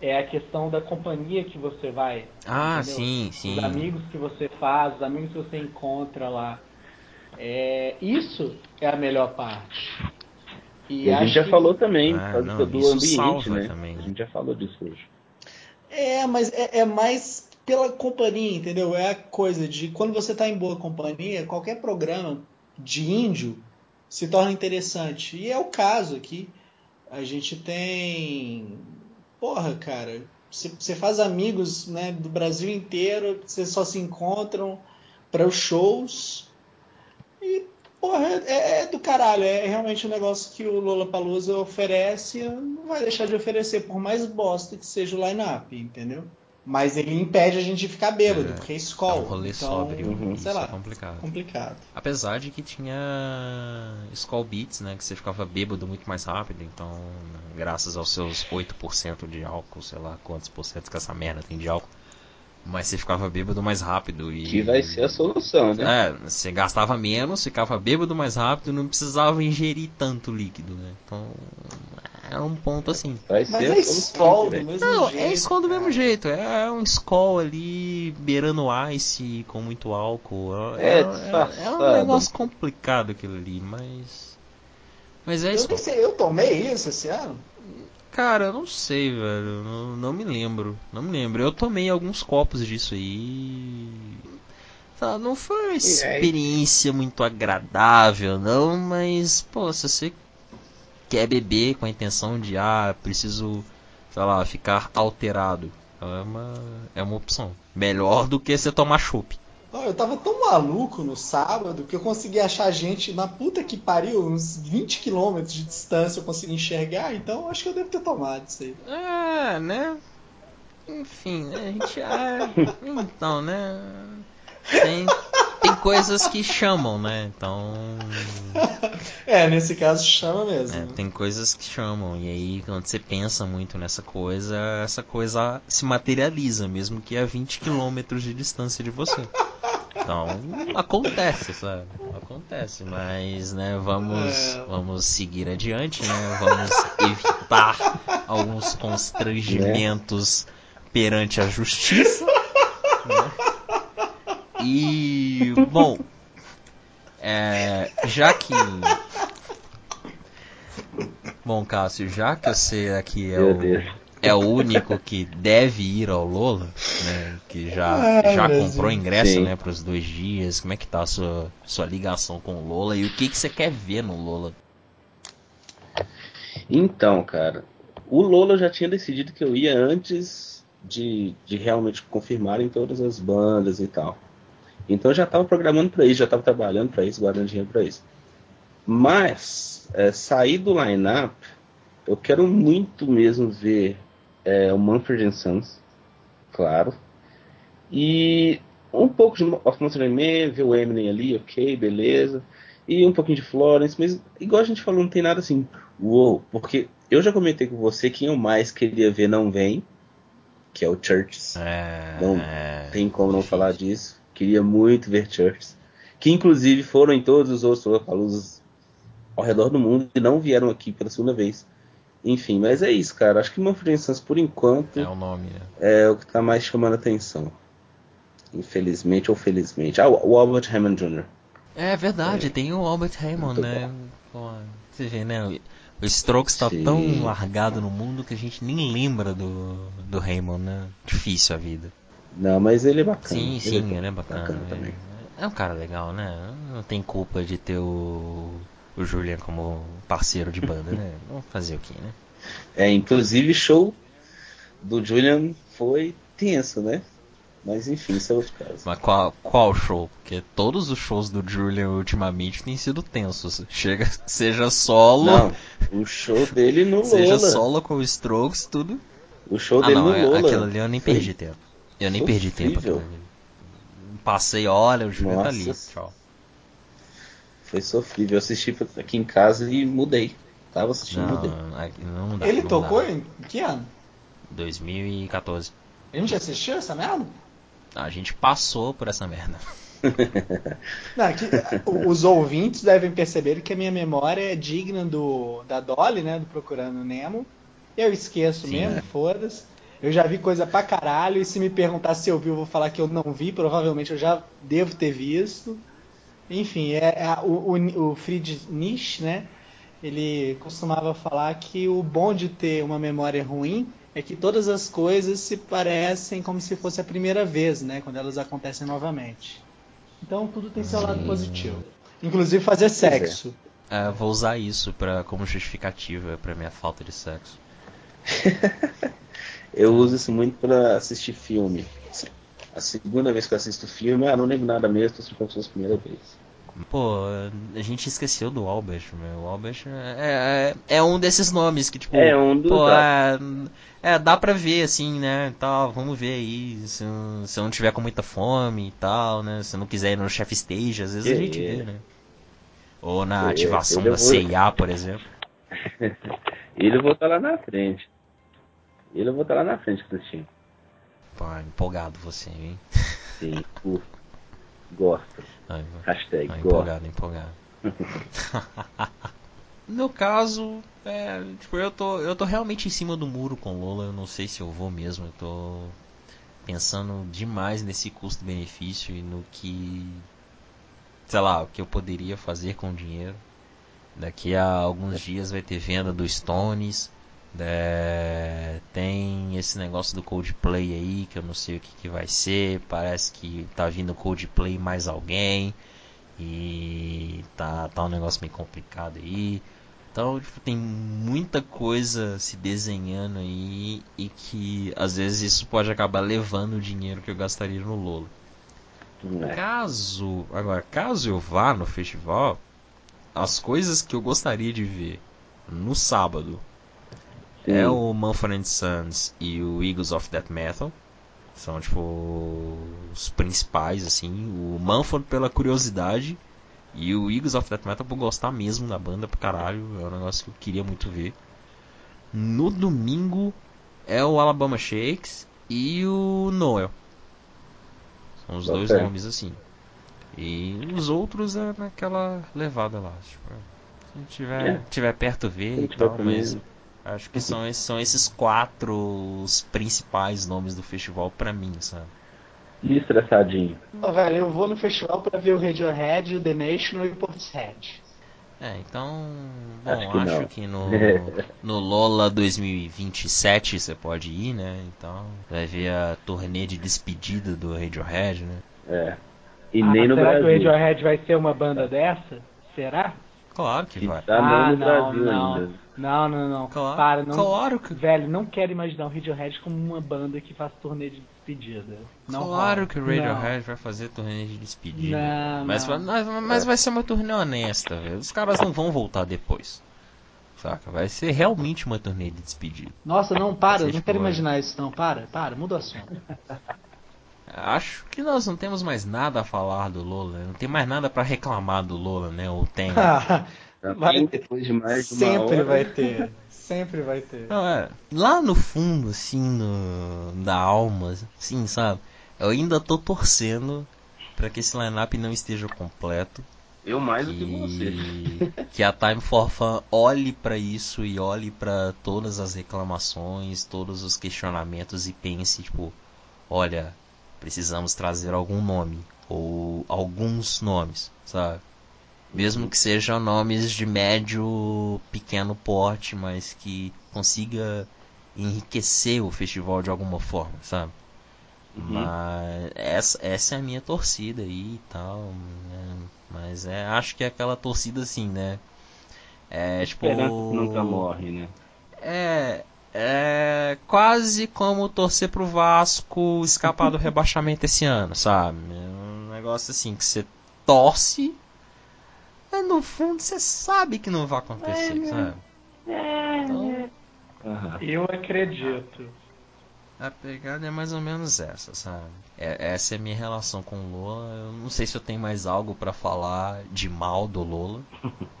é a questão da companhia que você vai. Ah, entendeu? sim, sim. Os amigos que você faz, os amigos que você encontra lá. É, isso é a melhor parte. E, E a gente já que- falou também, Ah, não, do ambiente, né? também. A gente já falou disso hoje. É, mas é, é mais pela companhia, entendeu? É a coisa de quando você tá em boa companhia, qualquer programa de índio se torna interessante. E é o caso aqui. A gente tem. Porra, cara. Você você faz amigos né, do Brasil inteiro, vocês só se encontram para os shows. E, porra, é, é do caralho. É realmente um negócio que o Lollapalooza oferece e não vai deixar de oferecer, por mais bosta que seja o line-up, entendeu? Mas ele impede a gente de ficar bêbado, É, porque é É escola. um rolê então, sóbrio, uhum, sei lá, é complicado. complicado. Apesar de que tinha Skull Beats, né? Que você ficava bêbado muito mais rápido. Então, graças aos seus 8% de álcool, sei lá quantos por cento que essa merda tem de álcool. Mas você ficava bêbado mais rápido. E... Que vai ser a solução, né? É, você gastava menos, ficava bêbado mais rápido, não precisava ingerir tanto líquido, né? Então, é um ponto assim. Vai Mas ser é escola do velho. mesmo Não, jeito. é Skol do mesmo jeito. É um Skol ali beirando ice com muito álcool. É, É é, é um negócio complicado aquilo ali, mas. Mas é Eu isso. sei, eu tomei isso esse ano? Cara, eu não sei, velho. Não, não me lembro. Não me lembro. Eu tomei alguns copos disso aí. Tá, não foi uma experiência muito agradável, não, mas, pô, se você quer beber com a intenção de, ah, preciso, sei lá, ficar alterado, é uma, é uma opção. Melhor do que você tomar chopp. Eu tava tão maluco no sábado que eu consegui achar gente na puta que pariu, uns 20 quilômetros de distância eu consegui enxergar, então acho que eu devo ter tomado isso aí. É, né? Enfim, né, a gente. É, então, né? Tem, tem coisas que chamam, né? Então. É, nesse caso chama mesmo. É, né? tem coisas que chamam. E aí, quando você pensa muito nessa coisa, essa coisa se materializa, mesmo que a 20 km de distância de você. Então, acontece, sabe? Acontece, mas, né, vamos, É. vamos seguir adiante, né? Vamos evitar alguns constrangimentos perante a justiça. né? E, bom, é, já que. Bom, Cássio, já que você aqui é o, é o único que deve ir ao Lola, né? Que já, Ai, já comprou ingresso, Sim. né, para os dois dias. Como é que tá a sua, sua ligação com o Lola e o que, que você quer ver no Lola? Então, cara, o Lola eu já tinha decidido que eu ia antes de, de realmente confirmarem todas as bandas e tal. Então eu já estava programando para isso, já estava trabalhando para isso, guardando dinheiro para isso. Mas, é, sair do line-up, eu quero muito mesmo ver é, o Manfred Sons, claro. E um pouco de Of Monster Man, ver o Eminem ali, ok, beleza. E um pouquinho de Florence, mas igual a gente falou, não tem nada assim, uou, porque eu já comentei com você que eu mais queria ver não vem, que é o Churches. É, Não é, Tem como não falar disso. Queria muito ver Churches. Que inclusive foram em todos os outros Lollapaloozas ao redor do mundo e não vieram aqui pela segunda vez. Enfim, mas é isso, cara. Acho que Manfred Sons, por enquanto, É o nome, né? é o que tá mais chamando a atenção. Infelizmente ou felizmente. Ah, o Albert Hammond Jr. É verdade, tem o Albert Hammond, né? Pô, você vê, né? O Strokes tá Sim. tão largado no mundo que a gente nem lembra do, do Hammond, né? Difícil a vida. Não, mas ele é bacana. Sim, sim, ele é bacana. bacana também. É um cara legal, né? Não tem culpa de ter o, o Julian como parceiro de banda, né? Vamos fazer o quê, né? É, inclusive show do Julian foi tenso, né? Mas enfim, isso é outro caso. Mas qual, qual show? Porque todos os shows do Julian ultimamente têm sido tensos. Chega, seja solo, Não, o show dele no seja Lola. solo com o Strokes, tudo. O show Ah dele não, no é- Lola. aquilo ali eu nem perdi tempo. Eu nem perdi tempo sofrível. ali. Passei, olha, o Julian tá ali. Tchau. Foi sofrível. Eu assisti aqui em casa e mudei. Tava assistindo, mudei. Não, aqui não dá. Ele não tocou dá. em que ano? 2014. A gente assistiu essa merda? A gente passou por essa merda. Não, aqui, o- os ouvintes devem perceber que a minha memória é digna do da Dolly, né? Do Procurando Nemo. Eu esqueço Sim, mesmo, é. foda-se. Eu já vi coisa pra caralho, e se me perguntar se eu vi, eu vou falar que eu não vi, provavelmente eu já devo ter visto. Enfim, é, é- o, o, o Friedrich Nietzsche, né? Ele costumava falar que o bom de ter uma memória ruim é que todas as coisas se parecem como se fosse a primeira vez, né? Quando elas acontecem novamente. Então tudo tem seu lado Sim. positivo. Inclusive fazer sexo. É, vou usar isso pra, como justificativa pra minha falta de sexo. Eu uso isso muito pra assistir filme. A segunda vez que eu assisto filme, ah, não lembro nada mesmo, assistindo como se fosse a primeira vez. Pô, a gente esqueceu do Albert, meu. O Albert é, é, é um desses nomes que, tipo. É, um dos Pô, é, é, dá pra ver, assim, né? Tal, vamos ver aí. Se, eu- se eu não tiver com muita fome e tal, né? Se eu não quiser ir no chef stage, às vezes a É. gente vê, né? Ou na É, ativação da vou- CIA, por exemplo. Ele vou estar lá na frente. Ele eu vou estar lá na frente, Cristinho. Pô, empolgado você, hein? Sim, curto. Gosto. Ai, Hashtag Ah, gosto. empolgado, empolgado. no meu caso, é, tipo, eu tô, eu tô realmente em cima do muro com Lola, eu não sei se eu vou mesmo, eu tô pensando demais nesse custo-benefício e no que, sei lá, o que eu poderia fazer com o dinheiro. Daqui a alguns dias vai ter venda do Stones, é, tem esse negócio do Coldplay aí, que eu não sei o que, que vai ser. Parece que tá vindo Coldplay mais alguém. E tá, tá um negócio meio complicado aí. Então, tipo, tem muita coisa se desenhando aí. E que às vezes isso pode acabar levando o dinheiro que eu gastaria no Lolo. É. Caso, agora, caso eu vá no festival, as coisas que eu gostaria de ver no sábado Sim. é o Mumford Sons e o Eagles of Death Metal. São, tipo, os principais, assim. O Mumford pela curiosidade e o Eagles of Death Metal por gostar mesmo da banda pro caralho. É um negócio que eu queria muito ver. No domingo é o Alabama Shakes e o Noel. São os Bota dois nomes, assim. E os outros é naquela levada lá. Tipo, se tiver, É. tiver perto ver e tal, mas também. Acho que são esses, são esses quatro os principais nomes do festival pra mim, sabe? E estressadinho. Ô, velho, eu vou no festival pra ver o Radiohead, o The National e o Portishead. É, então, bom, Acho que acho que no, no Lola 2027 você pode ir, né? Então, vai ver a turnê de despedida do Radiohead, né? É. E Ah, nem no será que o Brasil. Radiohead vai ser uma banda dessa? Será? Claro que vai. Tá não ah, no não, Brasil não. ainda. Não, não, não. Claro, Para, não. claro que Velho, não quero imaginar o Radiohead como uma banda que faz turnê de despedida. Não Claro rola. que o Radiohead vai fazer turnê de despedida. Não, mas, não. vai- mas, mas vai ser uma turnê honesta, velho. Os caras não vão voltar depois. Saca? Vai ser realmente uma turnê de despedida. Nossa, não, para, não quero foram. imaginar isso não, para, para, muda o assunto. Acho que nós não temos mais nada a falar do Lola. Não tem mais nada pra reclamar do Lola, né? Ou tem. Também, Vai- depois de mais de uma Sempre hora, vai ter, sempre vai ter. Não, é, lá no fundo, assim, no, da alma, assim, sabe? Eu ainda tô torcendo pra que esse line-up não esteja completo. Eu mais do que você. que, a Time for Fun olhe pra isso e olhe pra todas as reclamações, todos os questionamentos e pense, tipo, olha, precisamos trazer algum nome ou alguns nomes, sabe? Mesmo que sejam nomes de médio, pequeno porte, mas que consiga enriquecer o festival de alguma forma, sabe? Uhum. Mas essa, essa é a minha torcida aí e tal. né? Mas é, acho que é aquela torcida assim, né? É tipo. Esperança que nunca morre, né? É. É quase como torcer pro Vasco escapar do rebaixamento esse ano, sabe? É um negócio assim que você torce, mas no fundo você sabe que não vai acontecer, sabe? Então, Aham. Eu acredito. a pegada é mais ou menos essa, sabe? É- essa é a minha relação com o Lola. Eu não sei se eu tenho mais algo pra falar de mal do Lola.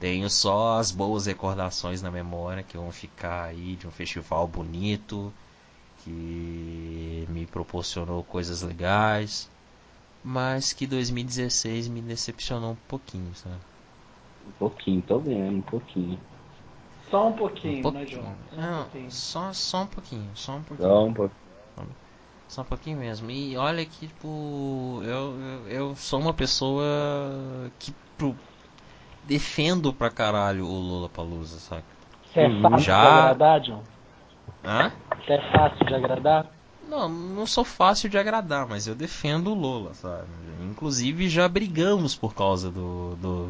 Tenho só as boas recordações na memória que vão ficar aí de um festival bonito que me proporcionou coisas legais, mas que 2016 me decepcionou um pouquinho, sabe? Um pouquinho, tô vendo, um pouquinho. Só um pouquinho, Um né. João? Só um Não, pouquinho. só, só um pouquinho, só um pouquinho. Só um pouquinho. Só um pouquinho mesmo. E olha que, tipo, eu, eu, eu sou uma pessoa que pro, defendo pra caralho o Lula Palusa, sabe? Você é Uhum. fácil Já- de agradar, João? Hã? Você é fácil de agradar? Não, não sou fácil de agradar, mas eu defendo o Lola, sabe? Inclusive já brigamos por causa do. do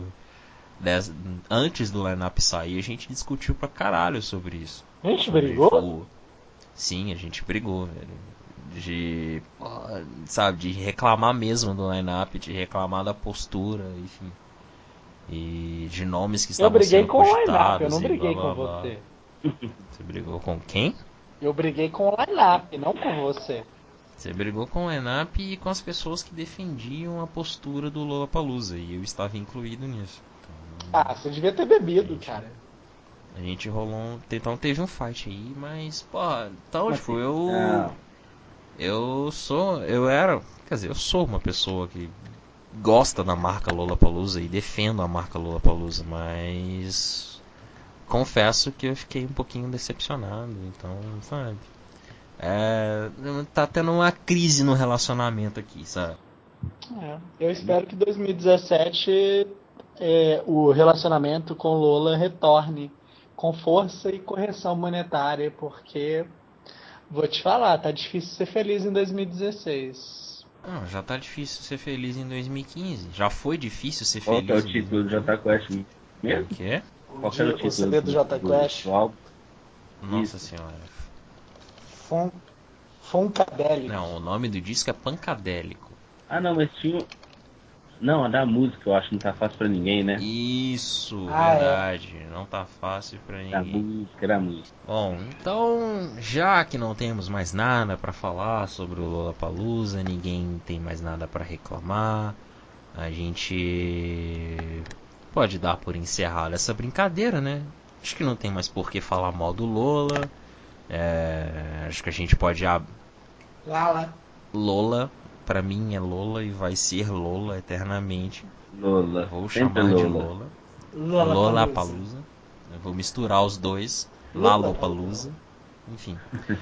des- antes do lineup sair, a gente discutiu pra caralho sobre isso. A gente Sobre brigou? o- Sim, a gente brigou, velho. De. pô, Sabe, de reclamar mesmo do lineup, de reclamar da postura, enfim. E de nomes que Eu estavam briguei sendo com o line-up, cogitados eu não e briguei blá, com blá, blá. você. Você brigou com quem? Eu briguei com o line-up, não com você. Você brigou com o Enap e com as pessoas que defendiam a postura do Lollapalooza, e eu estava incluído nisso. Ah, você devia ter bebido, cara. A gente rolou um... Então teve um fight aí, mas, pô, então, Mas tipo, eu... ah, Eu sou... Eu era... Quer dizer, eu sou uma pessoa que gosta da marca Lollapalooza e defendo a marca Lollapalooza, mas... Confesso que eu fiquei um pouquinho decepcionado, então, sabe... É... Tá tendo uma crise no relacionamento aqui, sabe? É, eu espero que 2017 é, o relacionamento com Lola retorne com força e correção monetária, porque vou te falar, tá difícil ser feliz em 2016. Não, já tá difícil ser feliz em 2015. Já foi difícil ser Qual feliz que é o em título do 2015. Jota Quest O mesmo? quê? Qual que era o O título CD do Jota Quest. Nossa Isso. senhora. Fun, Funkadelic. Não, o nome do disco é Pancadélico. Ah, não, mas tinha. Não, a da música eu acho que não tá fácil pra ninguém, né? Isso, Ah, é. verdade. Não tá fácil pra Da ninguém. música, da música. Bom, então, já que não temos mais nada pra falar sobre o Lollapalooza, ninguém tem mais nada pra reclamar, a gente pode dar por encerrada essa brincadeira, né? Acho que não tem mais por que falar mal do Lola. É, acho que a gente pode ab- lá. Lola, pra mim é Lola e vai ser Lola eternamente. Lola. Vou Sempre chamar de Lola. Lola. Lola, Lollapalooza. Eu vou misturar os dois. Lalopalusa. Enfim,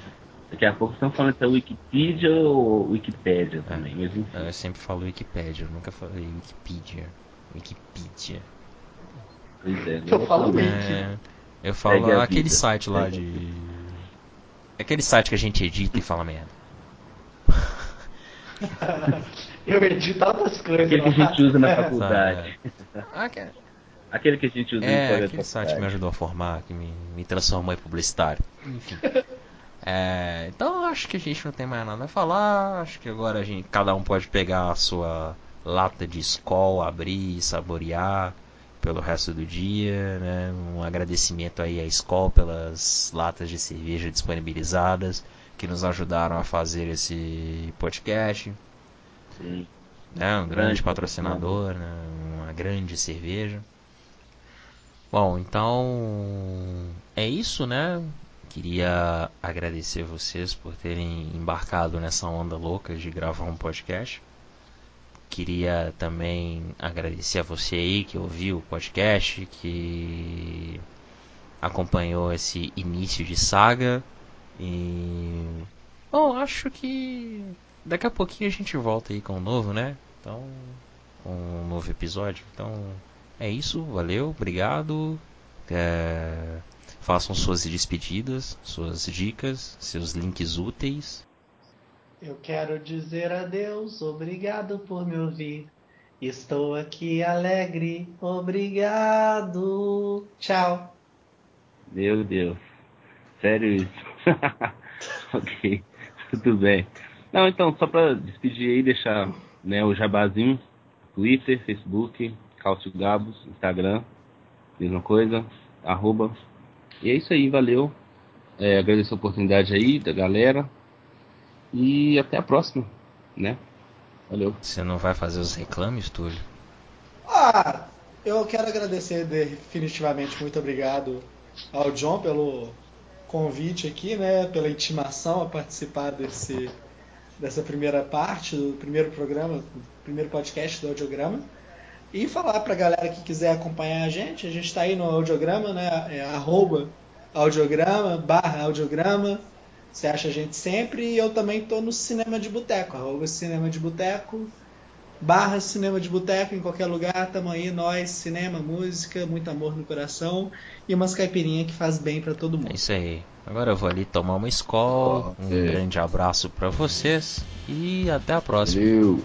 Daqui a pouco estão falando que é Wikipedia ou Wikipédia também, mas enfim. eu sempre falo Wikipédia, eu nunca falei Wikipedia. Wikipedia. Pois é, Eu falo. É, eu falo aquele vida. site lá de. Aquele site que a gente edita e fala merda. Eu edito altas coisas. Aquele que a gente usa na É. faculdade. Ah, que- Aquele que a gente usa no É, aquele da site me faculdade. ajudou a formar, que me, me transformou em publicitário. Enfim. É, então acho que a gente não tem mais nada a falar. Acho que agora a gente, cada um pode pegar a sua lata de Skol, abrir e saborear pelo resto do dia. Né? Um agradecimento aí à Skol pelas latas de cerveja disponibilizadas que nos ajudaram a fazer esse podcast. Sim. né? Um grande patrocinador, né? uma grande cerveja. Bom, então é isso, né? Queria agradecer vocês por terem embarcado nessa onda louca de gravar um podcast. Queria também agradecer a você aí que ouviu o podcast, que acompanhou esse início de saga. E. Bom, acho que daqui a pouquinho a gente volta aí com um novo, né? Então, com um novo episódio. Então, é isso. Valeu, obrigado. É, Façam suas despedidas, suas dicas, seus links úteis. Eu quero dizer adeus, obrigado por me ouvir. Estou aqui alegre, obrigado. Tchau. Meu Deus. Sério isso? ok, tudo bem. Não, então, só pra despedir aí, deixar né, o jabazinho, Twitter, Facebook, Cálcio Gabos, Instagram, mesma coisa, arroba. E é isso aí, valeu. É, agradeço a oportunidade aí da galera. E até a próxima, né? Valeu. Você não vai fazer os reclames, Túlio? Ah, eu quero agradecer definitivamente, muito obrigado ao John pelo convite aqui, né, pela intimação a participar desse dessa primeira parte do primeiro programa, primeiro podcast do Audiograma. E falar pra galera que quiser acompanhar a gente, a gente tá aí no Audiograma, né, é arroba audiograma, barra audiograma, você acha a gente sempre, e eu também tô no Cinema de Boteco, arroba Cinema de Boteco, barra Cinema de Boteco em qualquer lugar, tamo aí, nós, cinema, música, muito amor no coração e umas caipirinhas que faz bem pra todo É mundo. isso aí. Agora eu vou ali tomar uma escola. Um É. grande abraço pra vocês e até a próxima. Valeu.